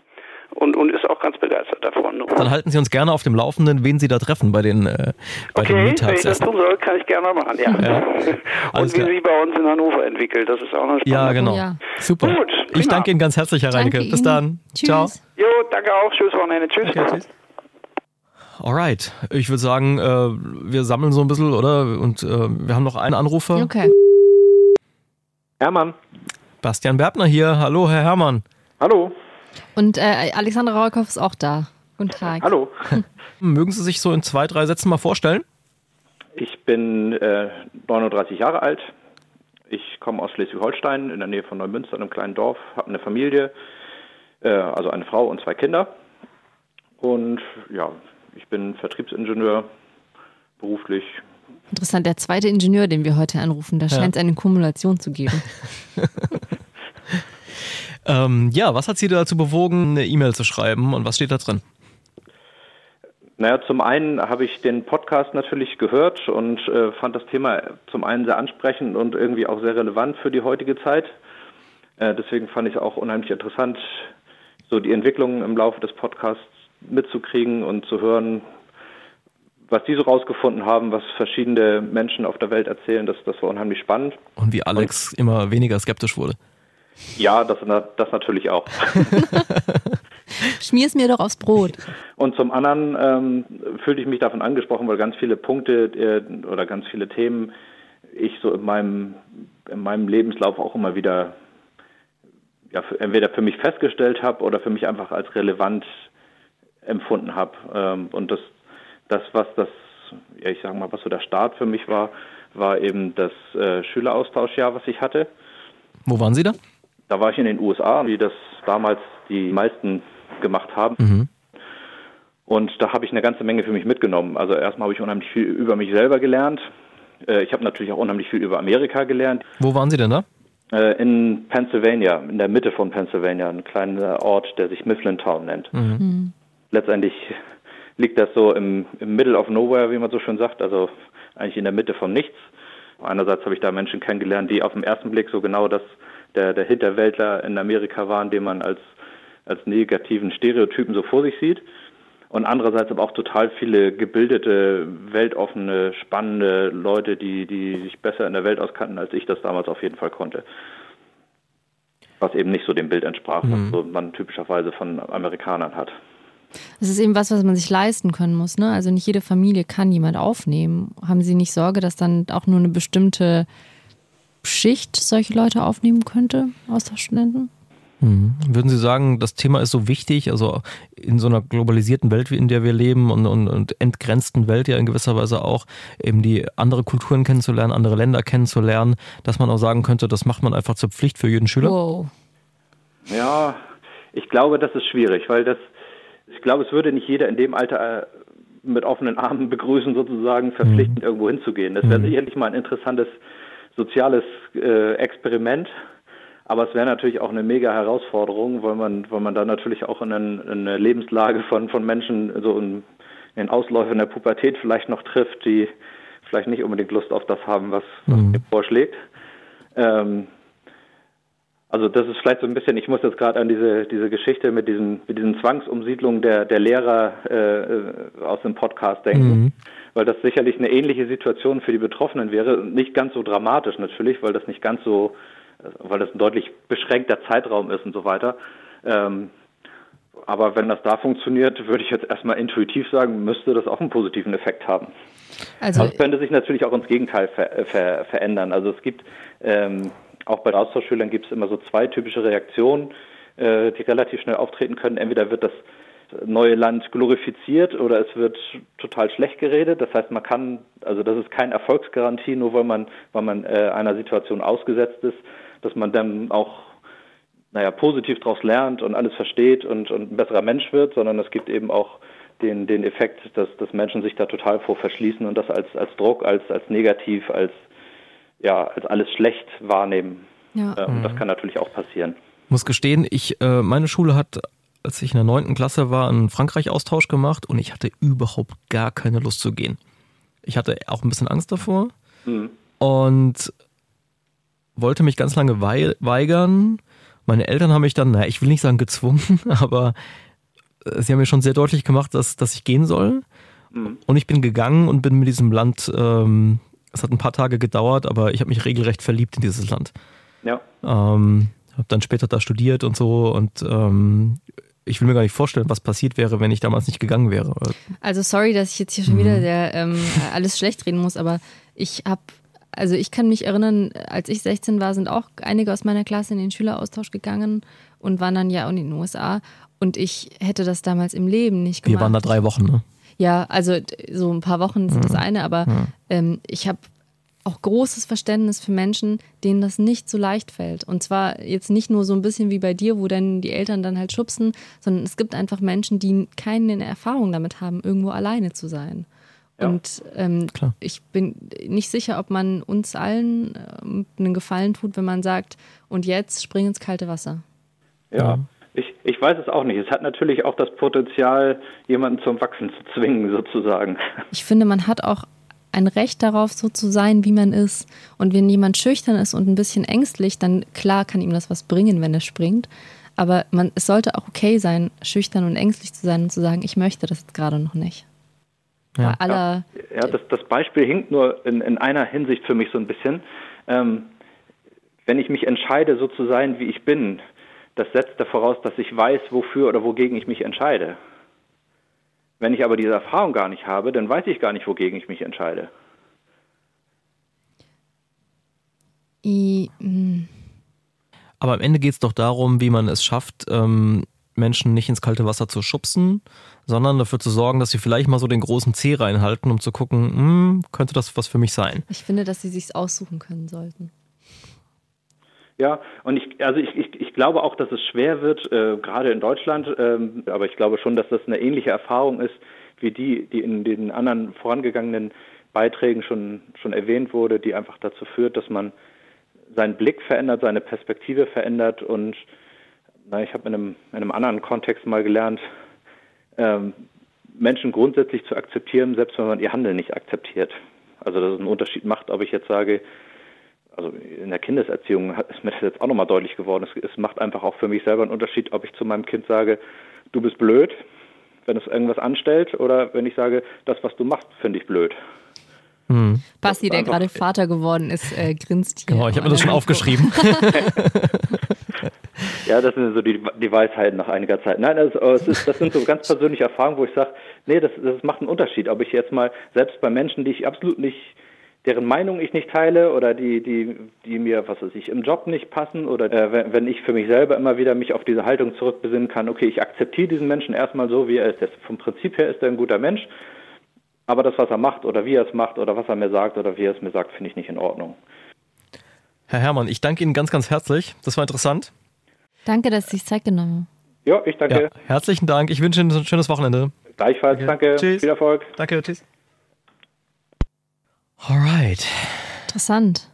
und, und ist auch ganz begeistert davon. Dann halten Sie uns gerne auf dem Laufenden, wen Sie da treffen bei den, äh, bei okay, den wenn ich das tun soll, kann ich gerne mal machen, ja. ja. und wie sich bei uns in Hannover entwickelt, das ist auch noch spannend. Ja, genau. Ja. Super. Gut, ich danke Ihnen ganz herzlich, Herr Reinecke. Bis dann. Tschüss. Ciao. Jo, danke auch. Tschüss, Wochenende. Tschüss. Okay, tschüss. Alright, ich würde sagen, äh, wir sammeln so ein bisschen, oder? Und äh, wir haben noch einen Anrufer. Okay. Hermann. Bastian Berbner hier. Hallo, Herr Hermann. Hallo. Und äh, Alexander Raukow ist auch da. Guten Tag. Hallo. Mögen Sie sich so in zwei, drei Sätzen mal vorstellen? Ich bin äh, 39 Jahre alt. Ich komme aus Schleswig-Holstein in der Nähe von Neumünster, einem kleinen Dorf, habe eine Familie, äh, also eine Frau und zwei Kinder. Und ja, ich bin Vertriebsingenieur beruflich. Interessant, der zweite Ingenieur, den wir heute anrufen, da ja. scheint es eine Kumulation zu geben. Ähm, ja, was hat Sie dazu bewogen, eine E-Mail zu schreiben und was steht da drin? Naja, zum einen habe ich den Podcast natürlich gehört und äh, fand das Thema zum einen sehr ansprechend und irgendwie auch sehr relevant für die heutige Zeit. Äh, deswegen fand ich es auch unheimlich interessant, so die Entwicklungen im Laufe des Podcasts mitzukriegen und zu hören, was die so rausgefunden haben, was verschiedene Menschen auf der Welt erzählen. Das, das war unheimlich spannend. Und wie Alex und, immer weniger skeptisch wurde. Ja, das, das natürlich auch. Schmier's mir doch aufs Brot. Und zum anderen ähm, fühlte ich mich davon angesprochen, weil ganz viele Punkte äh, oder ganz viele Themen ich so in meinem, in meinem Lebenslauf auch immer wieder ja, für, entweder für mich festgestellt habe oder für mich einfach als relevant empfunden habe. Ähm, und das, das, was das, ja, ich sag mal, was so der Start für mich war, war eben das äh, Schüleraustauschjahr, was ich hatte. Wo waren Sie da? Da war ich in den USA, wie das damals die meisten gemacht haben. Mhm. Und da habe ich eine ganze Menge für mich mitgenommen. Also erstmal habe ich unheimlich viel über mich selber gelernt. Äh, ich habe natürlich auch unheimlich viel über Amerika gelernt. Wo waren Sie denn da? Äh, in Pennsylvania, in der Mitte von Pennsylvania, ein kleiner Ort, der sich Mifflintown nennt. Mhm. mhm. Letztendlich liegt das so im, im Middle of Nowhere, wie man so schön sagt, also eigentlich in der Mitte von nichts. Einerseits habe ich da Menschen kennengelernt, die auf den ersten Blick so genau das der, der Hinterwäldler in Amerika waren, den man als, als negativen Stereotypen so vor sich sieht. Und andererseits aber auch total viele gebildete, weltoffene, spannende Leute, die, die sich besser in der Welt auskannten, als ich das damals auf jeden Fall konnte. Was eben nicht so dem Bild entsprach, mhm. was man typischerweise von Amerikanern hat. Das ist eben was, was man sich leisten können muss. Ne? Also nicht jede Familie kann jemand aufnehmen. Haben Sie nicht Sorge, dass dann auch nur eine bestimmte Schicht solche Leute aufnehmen könnte, Austauschstudenten? Mhm. Würden Sie sagen, das Thema ist so wichtig, also in so einer globalisierten Welt, in der wir leben und, und, und, entgrenzten Welt ja in gewisser Weise auch, eben die andere Kulturen kennenzulernen, andere Länder kennenzulernen, dass man auch sagen könnte, das macht man einfach zur Pflicht für jeden Schüler? Wow. Ja, ich glaube, das ist schwierig, weil das, ich glaube, es würde nicht jeder in dem Alter äh, mit offenen Armen begrüßen, sozusagen verpflichtend mhm. irgendwo hinzugehen. Das wäre mhm. sicherlich mal ein interessantes soziales äh, Experiment. Aber es wäre natürlich auch eine mega Herausforderung, weil man, weil man da natürlich auch in, einen, in eine Lebenslage von, von Menschen so in, in Ausläufern der Pubertät vielleicht noch trifft, die vielleicht nicht unbedingt Lust auf das haben, was, was mhm. mir vorschlägt. Ähm, also das ist vielleicht so ein bisschen, ich muss jetzt gerade an diese, diese Geschichte mit diesen, mit diesen Zwangsumsiedlungen der, der Lehrer äh, aus dem Podcast denken, mhm. Weil das sicherlich eine ähnliche Situation für die Betroffenen wäre. Nicht ganz so dramatisch natürlich, weil das nicht ganz so, weil das ein deutlich beschränkter Zeitraum ist und so weiter. Ähm, aber wenn das da funktioniert, würde ich jetzt erstmal intuitiv sagen, müsste das auch einen positiven Effekt haben. Also das könnte sich natürlich auch ins Gegenteil ver, ver, verändern. Also es gibt ähm, auch bei Austauschschülern gibt es immer so zwei typische Reaktionen, äh, die relativ schnell auftreten können. Entweder wird das neue Land glorifiziert oder es wird total schlecht geredet. Das heißt, man kann, also das ist keine Erfolgsgarantie, nur weil man, weil man äh, einer Situation ausgesetzt ist, dass man dann auch naja, positiv daraus lernt und alles versteht und, und ein besserer Mensch wird, sondern es gibt eben auch den, den Effekt, dass, dass Menschen sich da total vor verschließen und das als, als Druck, als, als negativ, als ja, als alles schlecht wahrnehmen. Ja. Äh, und das mhm. kann natürlich auch passieren. Muss gestehen, ich, äh, meine Schule hat, als ich in der neunten Klasse war, einen Frankreich-Austausch gemacht und ich hatte überhaupt gar keine Lust zu gehen. Ich hatte auch ein bisschen Angst davor mhm. und wollte mich ganz lange weigern. Meine Eltern haben mich dann, naja, ich will nicht sagen gezwungen, aber äh, sie haben mir schon sehr deutlich gemacht, dass, dass ich gehen soll. Mhm. Und ich bin gegangen und bin mit diesem Land ähm, es hat ein paar Tage gedauert, aber ich habe mich regelrecht verliebt in dieses Land. Ja. Ähm, habe dann später da studiert und so und ähm, ich will mir gar nicht vorstellen, was passiert wäre, wenn ich damals nicht gegangen wäre. Also sorry, dass ich jetzt hier schon wieder mhm. der, ähm, alles schlecht reden muss, aber ich habe, also ich kann mich erinnern, als ich 16 war, sind auch einige aus meiner Klasse in den Schüleraustausch gegangen und waren dann ja auch in den USA und ich hätte das damals im Leben nicht gemacht. Wir waren da drei Wochen, ne? Ja, also so ein paar Wochen sind das mhm. eine, aber mhm. ähm, ich habe auch großes Verständnis für Menschen, denen das nicht so leicht fällt. Und zwar jetzt nicht nur so ein bisschen wie bei dir, wo dann die Eltern dann halt schubsen, sondern es gibt einfach Menschen, die keine Erfahrung damit haben, irgendwo alleine zu sein. Ja. Und ähm, ich bin nicht sicher, ob man uns allen äh, einen Gefallen tut, wenn man sagt, und jetzt spring ins kalte Wasser. Ja. Mhm. Ich, ich weiß es auch nicht. Es hat natürlich auch das Potenzial, jemanden zum Wachsen zu zwingen, sozusagen. Ich finde, man hat auch ein Recht darauf, so zu sein, wie man ist. Und wenn jemand schüchtern ist und ein bisschen ängstlich, dann klar kann ihm das was bringen, wenn er springt. Aber man, es sollte auch okay sein, schüchtern und ängstlich zu sein und zu sagen, ich möchte das jetzt gerade noch nicht. Ja, ja, ja das, das, Beispiel hinkt nur in, in, einer Hinsicht für mich so ein bisschen. Ähm, wenn ich mich entscheide, so zu sein, wie ich bin, das setzt ja voraus, dass ich weiß, wofür oder wogegen ich mich entscheide. Wenn ich aber diese Erfahrung gar nicht habe, dann weiß ich gar nicht, wogegen ich mich entscheide. I, mm. Aber am Ende geht es doch darum, wie man es schafft, ähm, Menschen nicht ins kalte Wasser zu schubsen, sondern dafür zu sorgen, dass sie vielleicht mal so den großen Zeh reinhalten, um zu gucken, hm, könnte das was für mich sein. ich finde, dass sie sich's aussuchen können sollten. Ja, und ich, also ich, ich, ich glaube auch, dass es schwer wird, äh, gerade in Deutschland, ähm, aber ich glaube schon, dass das eine ähnliche Erfahrung ist, wie die, die in den anderen vorangegangenen Beiträgen schon, schon erwähnt wurde, die einfach dazu führt, dass man seinen Blick verändert, seine Perspektive verändert und na, ich habe in einem, in einem anderen Kontext mal gelernt, ähm, Menschen grundsätzlich zu akzeptieren, selbst wenn man ihr Handeln nicht akzeptiert. Also dass es einen Unterschied macht, ob ich jetzt sage, also in der Kindeserziehung ist mir das jetzt auch nochmal deutlich geworden. Es, es macht einfach auch für mich selber einen Unterschied, ob ich zu meinem Kind sage, du bist blöd, wenn es irgendwas anstellt, oder wenn ich sage, das, was du machst, finde ich blöd. Hm. Basti, der gerade Vater geworden ist, äh, grinst hier. Genau, ich habe mir das schon aufgeschrieben. Ja, das sind so die, die Weisheiten nach einiger Zeit. Nein, das, es ist, das sind so ganz persönliche Erfahrungen, wo ich sage, nee, das, das macht einen Unterschied. Ob ich jetzt mal, selbst bei Menschen, die ich absolut nicht, deren Meinung ich nicht teile oder die, die, die mir, was weiß ich, im Job nicht passen oder äh, wenn, wenn ich für mich selber immer wieder mich auf diese Haltung zurückbesinnen kann, okay, ich akzeptiere diesen Menschen erstmal so, wie er ist. Das, vom Prinzip her ist er ein guter Mensch, aber das, was er macht oder wie er es macht oder was er mir sagt oder wie er es mir sagt, finde ich nicht in Ordnung. Herr Herrmann, ich danke Ihnen ganz, ganz herzlich. Das war interessant. Danke, dass Sie sich Zeit genommen haben. Ja, ich danke. Ja, herzlichen Dank. Ich wünsche Ihnen ein schönes Wochenende. Gleichfalls, Danke. danke. Tschüss. Viel Erfolg. Danke, tschüss. Alright. Interessant.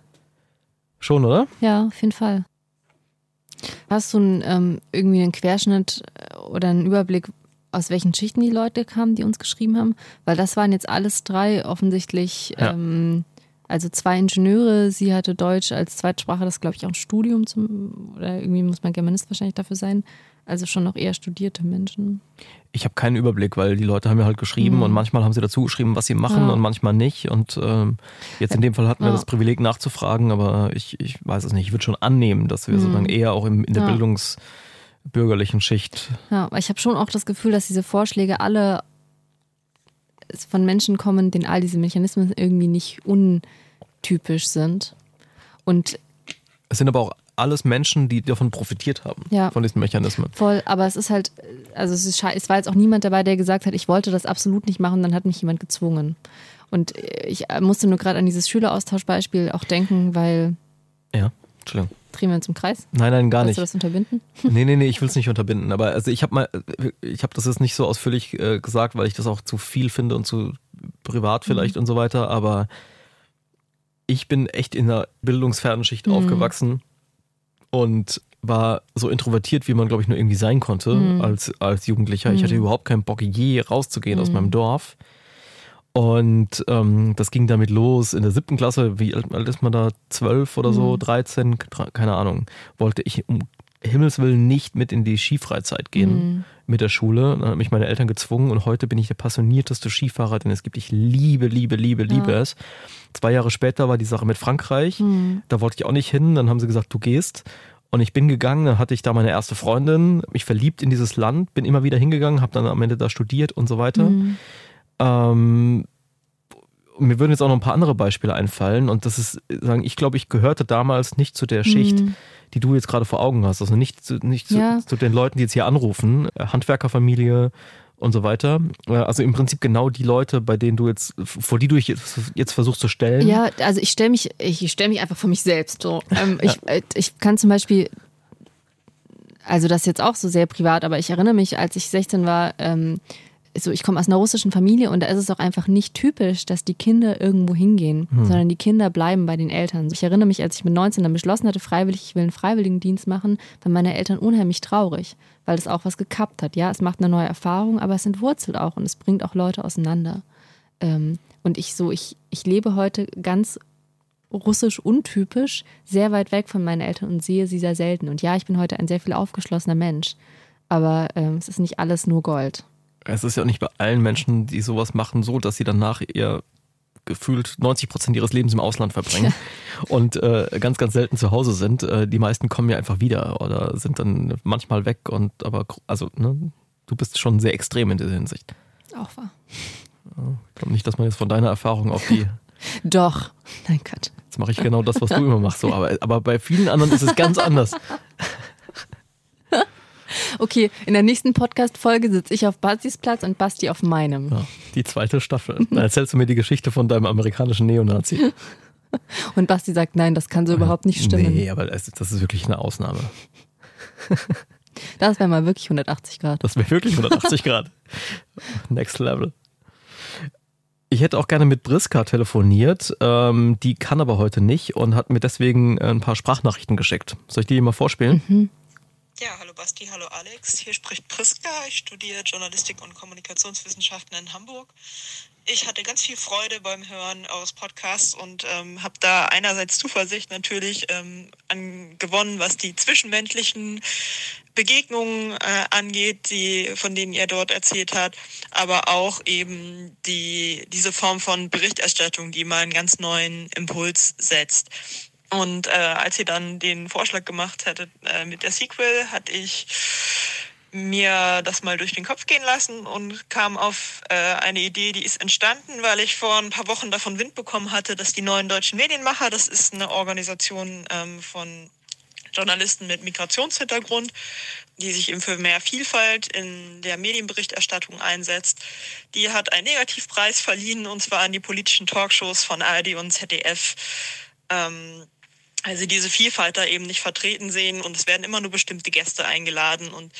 Schon, oder? Ja, auf jeden Fall. Hast du einen, ähm, irgendwie einen Querschnitt äh, oder einen Überblick, aus welchen Schichten die Leute kamen, die uns geschrieben haben? Weil das waren jetzt alles drei offensichtlich, Ja. ähm, also zwei Ingenieure, sie hatte Deutsch als Zweitsprache, das glaube ich auch ein Studium zum, oder irgendwie muss man Germanist wahrscheinlich dafür sein. Also schon noch eher studierte Menschen. Ich habe keinen Überblick, weil die Leute haben mir halt geschrieben Mhm. und manchmal haben sie dazu geschrieben, was sie machen Ja. und manchmal nicht. Und ähm, jetzt in dem Fall hatten wir Ja. das Privileg nachzufragen, aber ich, ich weiß es nicht. Ich würde schon annehmen, dass wir sozusagen eher auch im, in der Mhm. Ja. bildungsbürgerlichen Schicht. Ja, aber ich habe schon auch das Gefühl, dass diese Vorschläge alle von Menschen kommen, denen all diese Mechanismen irgendwie nicht untypisch sind. Und Es sind aber auch alles Menschen, die davon profitiert haben, Ja. von diesen Mechanismen. voll, aber es ist halt, also es, ist, es war jetzt auch niemand dabei, der gesagt hat, ich wollte das absolut nicht machen, dann hat mich jemand gezwungen. Und ich musste nur gerade an dieses Schüleraustauschbeispiel auch denken, weil Ja, Entschuldigung. Drehen wir uns im Kreis. Nein, nein, gar Willst nicht. du das unterbinden? Nee, nee, nee, ich will es nicht unterbinden. Aber also ich habe mal, ich habe das jetzt nicht so ausführlich äh, gesagt, weil ich das auch zu viel finde und zu privat vielleicht und so weiter. Aber ich bin echt in einer bildungsfernen Schicht Mhm. aufgewachsen und war so introvertiert, wie man, glaube ich, nur irgendwie sein konnte Mhm. als, als Jugendlicher. Ich hatte überhaupt keinen Bock, je rauszugehen aus meinem Dorf. Und ähm, das ging damit los in der siebten Klasse, wie alt ist man da? Zwölf oder so, 13, dre- keine Ahnung. Wollte ich um Himmels Willen nicht mit in die Skifreizeit gehen mit der Schule. Dann haben mich meine Eltern gezwungen und heute bin ich der passionierteste Skifahrer, den es gibt. Ich liebe, liebe, liebe, liebe Ja. es. Zwei Jahre später war die Sache mit Frankreich. Da wollte ich auch nicht hin. Dann haben sie gesagt, du gehst. Und ich bin gegangen, dann hatte ich da meine erste Freundin, mich verliebt in dieses Land, bin immer wieder hingegangen, habe dann am Ende da studiert und so weiter. Ähm, mir würden jetzt auch noch ein paar andere Beispiele einfallen und das ist, sagen, ich glaube, ich gehörte damals nicht zu der Schicht, die du jetzt gerade vor Augen hast. Also nicht, zu, nicht zu, Ja. zu den Leuten, die jetzt hier anrufen, äh, Handwerkerfamilie und so weiter. Äh, Also im Prinzip genau die Leute, bei denen du jetzt, vor die du dich jetzt, jetzt versuchst zu stellen. Ja, also ich stelle mich, ich stelle mich einfach vor mich selbst. So. Ähm, ich, äh, ich kann zum Beispiel, also das ist jetzt auch so sehr privat, aber ich erinnere mich, als ich 16 war, ähm, so ich komme aus einer russischen Familie und da ist es auch einfach nicht typisch, dass die Kinder irgendwo hingehen, sondern die Kinder bleiben bei den Eltern. Ich erinnere mich, als ich mit 19 dann beschlossen hatte, freiwillig, ich will einen Freiwilligendienst machen, waren meine Eltern unheimlich traurig, weil das auch was gekappt hat. Ja, es macht eine neue Erfahrung, aber es entwurzelt auch und es bringt auch Leute auseinander. Ähm, und ich so, ich, ich lebe heute ganz russisch untypisch, sehr weit weg von meinen Eltern und sehe sie sehr selten. Und ja, ich bin heute ein sehr viel aufgeschlossener Mensch. Aber ähm, es ist nicht alles nur Gold. Es ist ja auch nicht bei allen Menschen, die sowas machen, so, dass sie danach ihr gefühlt 90 Prozent ihres Lebens im Ausland verbringen und äh, ganz, ganz selten zu Hause sind. Äh, die meisten kommen ja einfach wieder oder sind dann manchmal weg und aber also ne, du bist schon sehr extrem in dieser Hinsicht. Auch wahr. Ich glaube nicht, dass man jetzt von deiner Erfahrung auf die Doch. Nein, Gott. Jetzt mache ich genau das, was du immer machst. So, aber, aber bei vielen anderen ist es ganz anders. Okay, in der nächsten Podcast-Folge sitze ich auf Bastis Platz und Basti auf meinem. Ja, die zweite Staffel. Dann erzählst du mir die Geschichte von deinem amerikanischen Neonazi. Und Basti sagt, nein, das kann so überhaupt nicht stimmen. Nee, aber das ist, das ist wirklich eine Ausnahme. Das wäre mal wirklich 180 Grad. Das wäre wirklich 180 Grad. Next Level. Ich hätte auch gerne mit Briska telefoniert. Ähm, die kann aber heute nicht und hat mir deswegen ein paar Sprachnachrichten geschickt. Soll ich die mal vorspielen? Mhm. Ja, hallo Basti, hallo Alex. Hier spricht Priska. Ich studiere Journalistik und Kommunikationswissenschaften in Hamburg. Ich hatte ganz viel Freude beim Hören eures Podcasts und ähm, habe da einerseits Zuversicht natürlich ähm, an gewonnen, was die zwischenmenschlichen Begegnungen äh, angeht, die, von denen ihr dort erzählt habt, aber auch eben die, diese Form von Berichterstattung, die mal einen ganz neuen Impuls setzt. Und äh, als ihr dann den Vorschlag gemacht hattet äh, mit der Sequel, hatte ich mir das mal durch den Kopf gehen lassen und kam auf äh, eine Idee, die ist entstanden, weil ich vor ein paar Wochen davon Wind bekommen hatte, dass die neuen deutschen Medienmacher, das ist eine Organisation ähm, von Journalisten mit Migrationshintergrund, die sich eben für mehr Vielfalt in der Medienberichterstattung einsetzt. Die hat einen Negativpreis verliehen, und zwar an die politischen Talkshows von ARD und ZDF. Ähm, also diese Vielfalt da eben nicht vertreten sehen und es werden immer nur bestimmte Gäste eingeladen. Und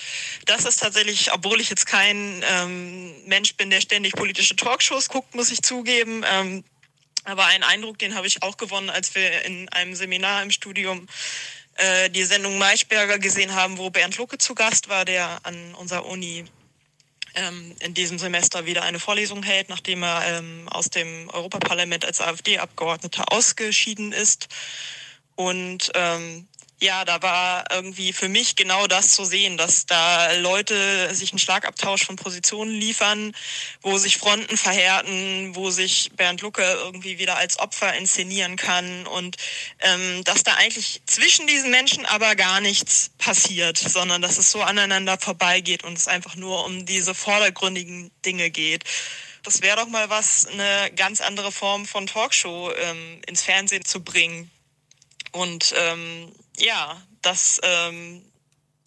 das ist tatsächlich, obwohl ich jetzt kein ähm, Mensch bin, der ständig politische Talkshows guckt, muss ich zugeben. Ähm, aber ein Eindruck, den habe ich auch gewonnen, als wir in einem Seminar im Studium äh, die Sendung Maischberger gesehen haben, wo Bernd Lucke zu Gast war, der an unserer Uni ähm, in diesem Semester wieder eine Vorlesung hält, nachdem er ähm, aus dem Europaparlament als AfD-Abgeordneter ausgeschieden ist. Und ähm, ja, da war irgendwie für mich genau das zu sehen, dass da Leute sich einen Schlagabtausch von Positionen liefern, wo sich Fronten verhärten, wo sich Bernd Lucke irgendwie wieder als Opfer inszenieren kann und ähm, dass da eigentlich zwischen diesen Menschen aber gar nichts passiert, sondern dass es so aneinander vorbeigeht und es einfach nur um diese vordergründigen Dinge geht das wäre doch mal was, eine ganz andere Form von Talkshow ähm, ins Fernsehen zu bringen. Und ähm, ja, dass ähm,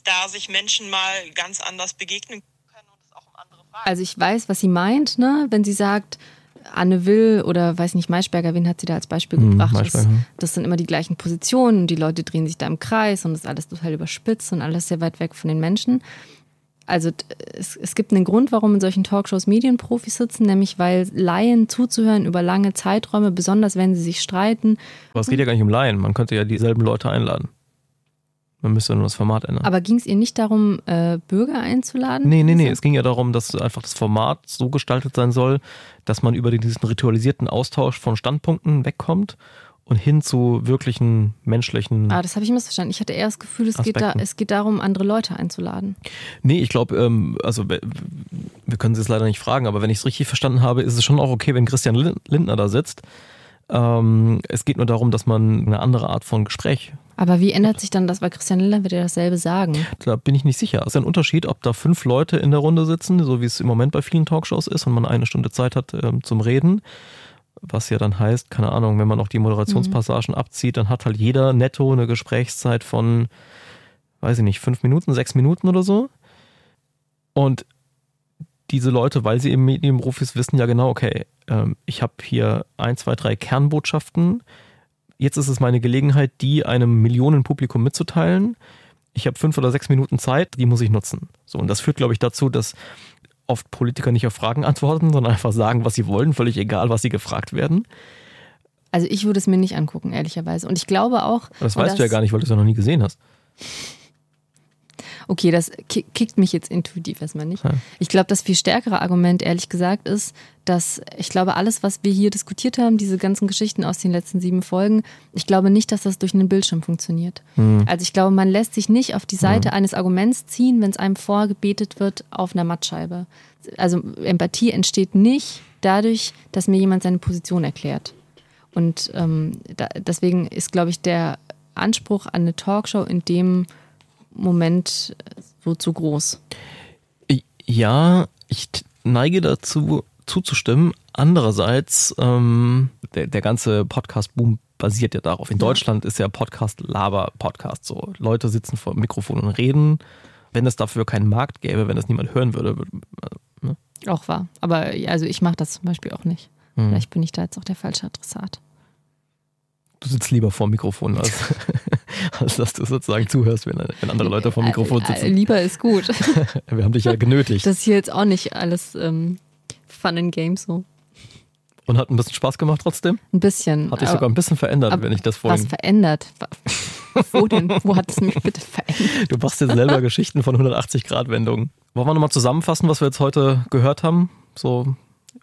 da sich Menschen mal ganz anders begegnen können und es auch um andere Fragen. Also ich weiß, was sie meint, ne? wenn sie sagt, Anne Will oder weiß nicht, Maischberger, wen hat sie da als Beispiel Hm, gebracht? Das, das sind immer die gleichen Positionen und die Leute drehen sich da im Kreis und das ist alles total überspitzt und alles sehr weit weg von den Menschen. Also es, es gibt einen Grund, warum in solchen Talkshows Medienprofis sitzen, nämlich weil Laien zuzuhören über lange Zeiträume, besonders wenn sie sich streiten, Aber es geht ja gar nicht um Laien. Man könnte ja dieselben Leute einladen. Man müsste nur das Format ändern. Aber ging es ihr nicht darum, äh, Bürger einzuladen? Nee, nee, nee. Also- Es ging ja darum, dass einfach das Format so gestaltet sein soll, dass man über diesen ritualisierten Austausch von Standpunkten wegkommt und hin zu wirklichen menschlichen. Ah, das habe ich missverstanden. Ich hatte eher das Gefühl, es geht, da, es geht darum, andere Leute einzuladen. Nee, ich glaube, ähm, also wir können Sie es leider nicht fragen, aber wenn ich es richtig verstanden habe, ist es schon auch okay, wenn Christian Lin- Lindner da sitzt. Ähm, es geht nur darum, dass man eine andere Art von Gespräch. Aber wie ändert sich dann das? Weil Christian Lindner wird ja dasselbe sagen. Da bin ich nicht sicher. Es ist ein Unterschied, ob da fünf Leute in der Runde sitzen, so wie es im Moment bei vielen Talkshows ist und man eine Stunde Zeit hat ähm, zum Reden. Was ja dann heißt, keine Ahnung, wenn man noch die Moderationspassagen abzieht, dann hat halt jeder netto eine Gesprächszeit von, weiß ich nicht, fünf Minuten, sechs Minuten oder so. Und diese Leute, weil sie eben Medienprofis wissen ja genau, okay, ähm, ich habe hier ein, zwei, drei Kernbotschaften. Jetzt ist es meine Gelegenheit, die einem Millionenpublikum mitzuteilen. Ich habe fünf oder sechs Minuten Zeit, die muss ich nutzen. So, und das führt, glaube ich, dazu, dass oft Politiker nicht auf Fragen antworten, sondern einfach sagen, was sie wollen, völlig egal, was sie gefragt werden. Also ich würde es mir nicht angucken, ehrlicherweise. Und ich glaube auch. Das weißt du ja gar nicht, weil du es ja noch nie gesehen hast. Okay, das kickt mich jetzt intuitiv erstmal nicht. Ja. Ich glaube, das viel stärkere Argument, ehrlich gesagt, ist, dass ich glaube, alles, was wir hier diskutiert haben, diese ganzen Geschichten aus den letzten sieben Folgen, ich glaube nicht, dass das durch einen Bildschirm funktioniert. Mhm. Also ich glaube, man lässt sich nicht auf die Seite mhm. eines Arguments ziehen, wenn es einem vorgebetet wird auf einer Mattscheibe. Also Empathie entsteht nicht dadurch, dass mir jemand seine Position erklärt. Und ähm, da, deswegen ist, glaube ich, der Anspruch an eine Talkshow in dem Moment so zu groß. Ja, ich neige dazu zuzustimmen. Andererseits, ähm, der, der ganze Podcast-Boom basiert ja darauf. In ja. Deutschland ist ja Podcast Laber-Podcast so. Leute sitzen vor dem Mikrofon und reden. Wenn es dafür keinen Markt gäbe, wenn das niemand hören würde, würde ne? Auch wahr. Aber also ich mache das zum Beispiel auch nicht. Hm. Vielleicht bin ich da jetzt auch der falsche Adressat. Du sitzt lieber vor dem Mikrofon, als, als dass du sozusagen zuhörst, wenn, wenn andere Leute vor dem Mikrofon sitzen. Äh, lieber ist gut. Wir haben dich ja genötigt. Das ist hier jetzt auch nicht alles ähm, Fun and Games so. Und hat ein bisschen Spaß gemacht trotzdem? Ein bisschen. Hat dich sogar ein bisschen verändert, wenn ich das vorhin... Was verändert? Wo denn? Wo hat es mich bitte verändert? Du machst jetzt selber Geschichten von 180-Grad-Wendungen. Wollen wir nochmal zusammenfassen, was wir jetzt heute gehört haben? So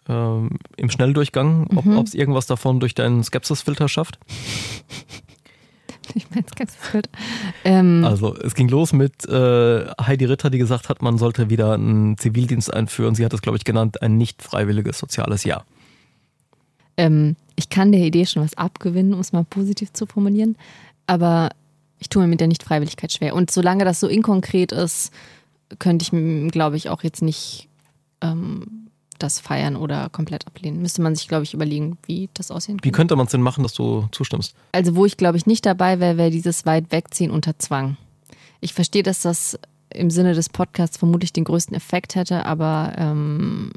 ähm, im Schnelldurchgang, ob es mhm. irgendwas davon durch deinen Skepsisfilter schafft? Ich mein Skepsisfilter. Ähm, also es ging los mit äh, Heidi Ritter, die gesagt hat, man sollte wieder einen Zivildienst einführen. Sie hat es, glaube ich, genannt, ein nicht freiwilliges soziales Jahr. Ähm, ich kann der Idee schon was abgewinnen, um es mal positiv zu formulieren, aber ich tue mir mit der Nichtfreiwilligkeit schwer. Und solange das so inkonkret ist, könnte ich, glaube ich, auch jetzt nicht ähm, das feiern oder komplett ablehnen. Müsste man sich, glaube ich, überlegen, wie das aussehen könnte. Wie könnte man es denn machen, dass du zustimmst? Also, wo ich, glaube ich, nicht dabei wäre, wäre dieses weit wegziehen unter Zwang. Ich verstehe, dass das im Sinne des Podcasts vermutlich den größten Effekt hätte, aber ähm,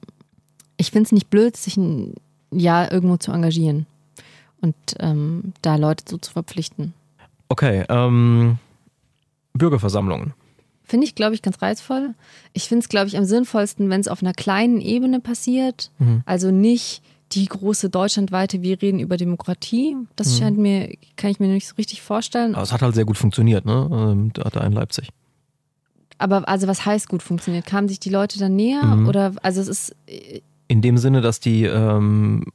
ich finde es nicht blöd, sich ein Jahr irgendwo zu engagieren und ähm, da Leute so zu verpflichten. Okay, ähm, Bürgerversammlungen. Finde ich, glaube ich, ganz reizvoll. Ich finde es, glaube ich, am sinnvollsten, wenn es auf einer kleinen Ebene passiert. Mhm. Also nicht die große deutschlandweite, wir reden über Demokratie. Das mhm. scheint mir, kann ich mir nicht so richtig vorstellen. Aber es hat halt sehr gut funktioniert, ne? Ähm, da in Leipzig. Aber also was heißt gut funktioniert? Kamen sich die Leute dann näher? Mhm. Oder also es ist. Äh, in dem Sinne, dass die ähm,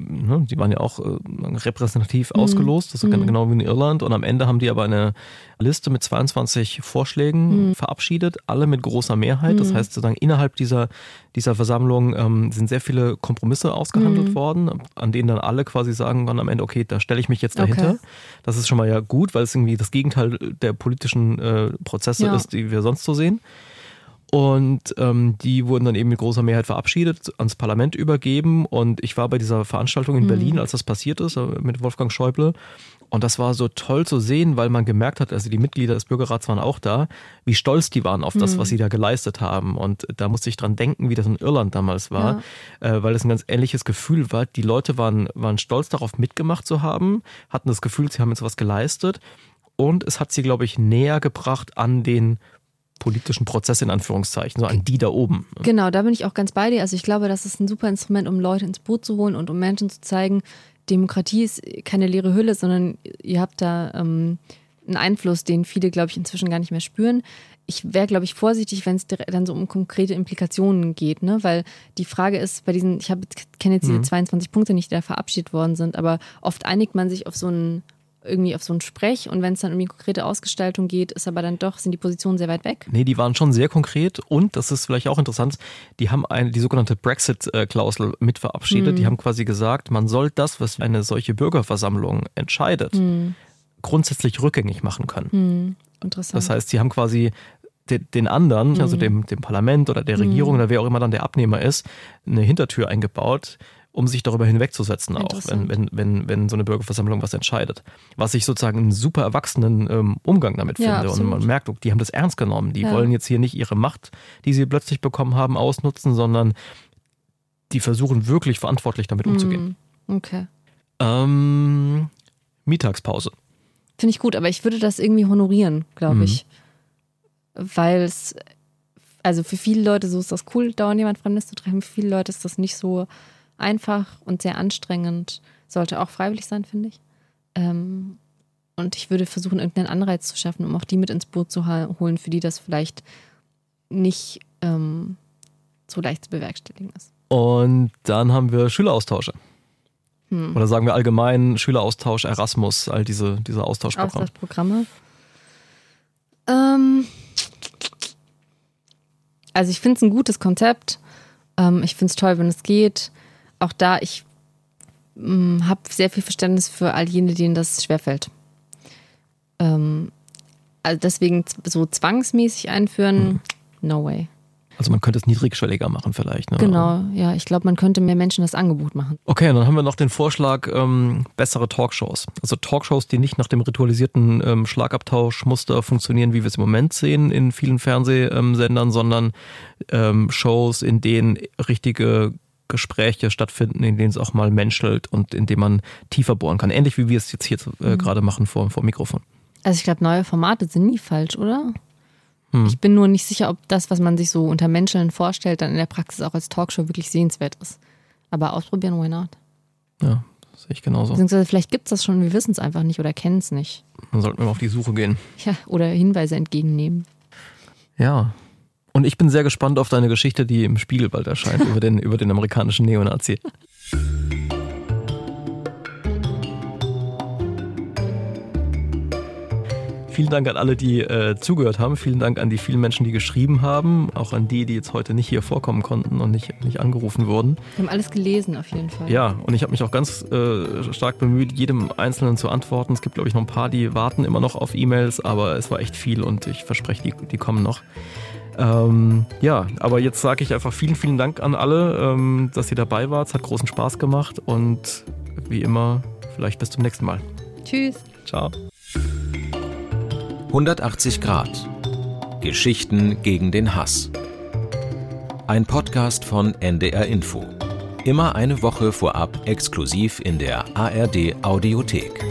ne, die waren ja auch äh, repräsentativ mhm. ausgelost, das ist mhm. genau wie in Irland. Und am Ende haben die aber eine Liste mit 22 Vorschlägen mhm. verabschiedet, alle mit großer Mehrheit. Das mhm. heißt, sozusagen innerhalb dieser, dieser Versammlung ähm, sind sehr viele Kompromisse ausgehandelt mhm. worden, an denen dann alle quasi sagen dann am Ende, okay, da stelle ich mich jetzt dahinter. Okay. Das ist schon mal ja gut, weil es irgendwie das Gegenteil der politischen äh, Prozesse ja. ist, die wir sonst so sehen. Und ähm, die wurden dann eben mit großer Mehrheit verabschiedet, ans Parlament übergeben. Und ich war bei dieser Veranstaltung in mhm. Berlin, als das passiert ist, äh, mit Wolfgang Schäuble. Und das war so toll zu sehen, weil man gemerkt hat, also die Mitglieder des Bürgerrats waren auch da, wie stolz die waren auf das, mhm. was sie da geleistet haben. Und da musste ich dran denken, wie das in Irland damals war, ja. äh, weil es ein ganz ähnliches Gefühl war. Die Leute waren, waren stolz darauf, mitgemacht zu haben, hatten das Gefühl, sie haben jetzt was geleistet. Und es hat sie, glaube ich, näher gebracht an den politischen Prozess in Anführungszeichen, so an die da oben. Genau, da bin ich auch ganz bei dir. Also ich glaube, das ist ein super Instrument, um Leute ins Boot zu holen und um Menschen zu zeigen, Demokratie ist keine leere Hülle, sondern ihr habt da ähm, einen Einfluss, den viele, glaube ich, inzwischen gar nicht mehr spüren. Ich wäre, glaube ich, vorsichtig, wenn es dann so um konkrete Implikationen geht, ne? Weil die Frage ist, bei diesen, ich kenne jetzt diese mhm. 22 Punkte nicht, die da verabschiedet worden sind, aber oft einigt man sich auf so einen irgendwie auf so ein Sprech und wenn es dann um die konkrete Ausgestaltung geht, ist aber dann doch, sind die Positionen sehr weit weg? Nee, die waren schon sehr konkret und das ist vielleicht auch interessant, die haben eine, die sogenannte Brexit-Klausel mit verabschiedet. Mhm. Die haben quasi gesagt, man soll das, was eine solche Bürgerversammlung entscheidet, mhm. grundsätzlich rückgängig machen können. Mhm. Interessant. Das heißt, sie haben quasi den anderen, also mhm. dem, dem Parlament oder der Regierung mhm. oder wer auch immer dann der Abnehmer ist, eine Hintertür eingebaut, um sich darüber hinwegzusetzen, auch wenn, wenn, wenn, wenn so eine Bürgerversammlung was entscheidet. Was ich sozusagen einen super erwachsenen ähm, Umgang damit ja, finde. Absolut. Und man merkt, die haben das ernst genommen. Die ja. wollen jetzt hier nicht ihre Macht, die sie plötzlich bekommen haben, ausnutzen, sondern die versuchen wirklich verantwortlich damit umzugehen. Hm, okay. Ähm, Mittagspause. Finde ich gut, aber ich würde das irgendwie honorieren, glaube mhm. ich. Weil es, also für viele Leute, so ist das cool, dauernd jemand Fremdes zu treffen. Für viele Leute ist das nicht so einfach und sehr anstrengend. Sollte auch freiwillig sein, finde ich. Ähm, Und ich würde versuchen, irgendeinen Anreiz zu schaffen, um auch die mit ins Boot zu holen, für die das vielleicht nicht ähm, so leicht zu bewerkstelligen ist. Und dann haben wir Schüleraustausche. Hm. Oder sagen wir allgemein Schüleraustausch, Erasmus, all diese, diese Austauschprogramme. Austauschprogramme. Ähm, also ich finde es ein gutes Konzept. Ähm, ich finde es toll, wenn es geht. Auch da, ich mm, habe sehr viel Verständnis für all jene, denen das schwerfällt. Ähm, also deswegen so zwangsmäßig einführen, hm. no way. Also man könnte es niedrigschwelliger machen vielleicht. Ne? Genau, ja. Ich glaube, man könnte mehr Menschen das Angebot machen. Okay, dann haben wir noch den Vorschlag, ähm, bessere Talkshows. Also Talkshows, die nicht nach dem ritualisierten ähm, Schlagabtauschmuster funktionieren, wie wir es im Moment sehen in vielen Fernsehsendern, sondern ähm, Shows, in denen richtige Gespräche stattfinden, in denen es auch mal menschelt und in denen man tiefer bohren kann. Ähnlich wie wir es jetzt hier äh, mhm. gerade machen vor, vor Mikrofon. Also ich glaube, neue Formate sind nie falsch, oder? Hm. Ich bin nur nicht sicher, ob das, was man sich so unter Menschen vorstellt, dann in der Praxis auch als Talkshow wirklich sehenswert ist. Aber ausprobieren, why not? Ja, sehe ich genauso. Beziehungsweise vielleicht gibt es das schon, wir wissen es einfach nicht oder kennen es nicht. Dann sollten wir mal auf die Suche gehen. Ja, oder Hinweise entgegennehmen. Ja. Und ich bin sehr gespannt auf deine Geschichte, die im Spiegel bald erscheint, über den, über den amerikanischen Neonazi. Vielen Dank an alle, die äh, zugehört haben. Vielen Dank an die vielen Menschen, die geschrieben haben. Auch an die, die jetzt heute nicht hier vorkommen konnten und nicht, nicht angerufen wurden. Wir haben alles gelesen, auf jeden Fall. Ja, und ich habe mich auch ganz äh, stark bemüht, jedem Einzelnen zu antworten. Es gibt, glaube ich, noch ein paar, die warten immer noch auf E-Mails, aber es war echt viel und ich verspreche, die, die kommen noch. Ähm, ja, aber jetzt sage ich einfach vielen, vielen Dank an alle, ähm, dass ihr dabei wart. Es hat großen Spaß gemacht und wie immer, vielleicht bis zum nächsten Mal. Tschüss. Ciao. 180 Grad. Geschichten gegen den Hass. Ein Podcast von NDR Info. Immer eine Woche vorab exklusiv in der ARD Audiothek.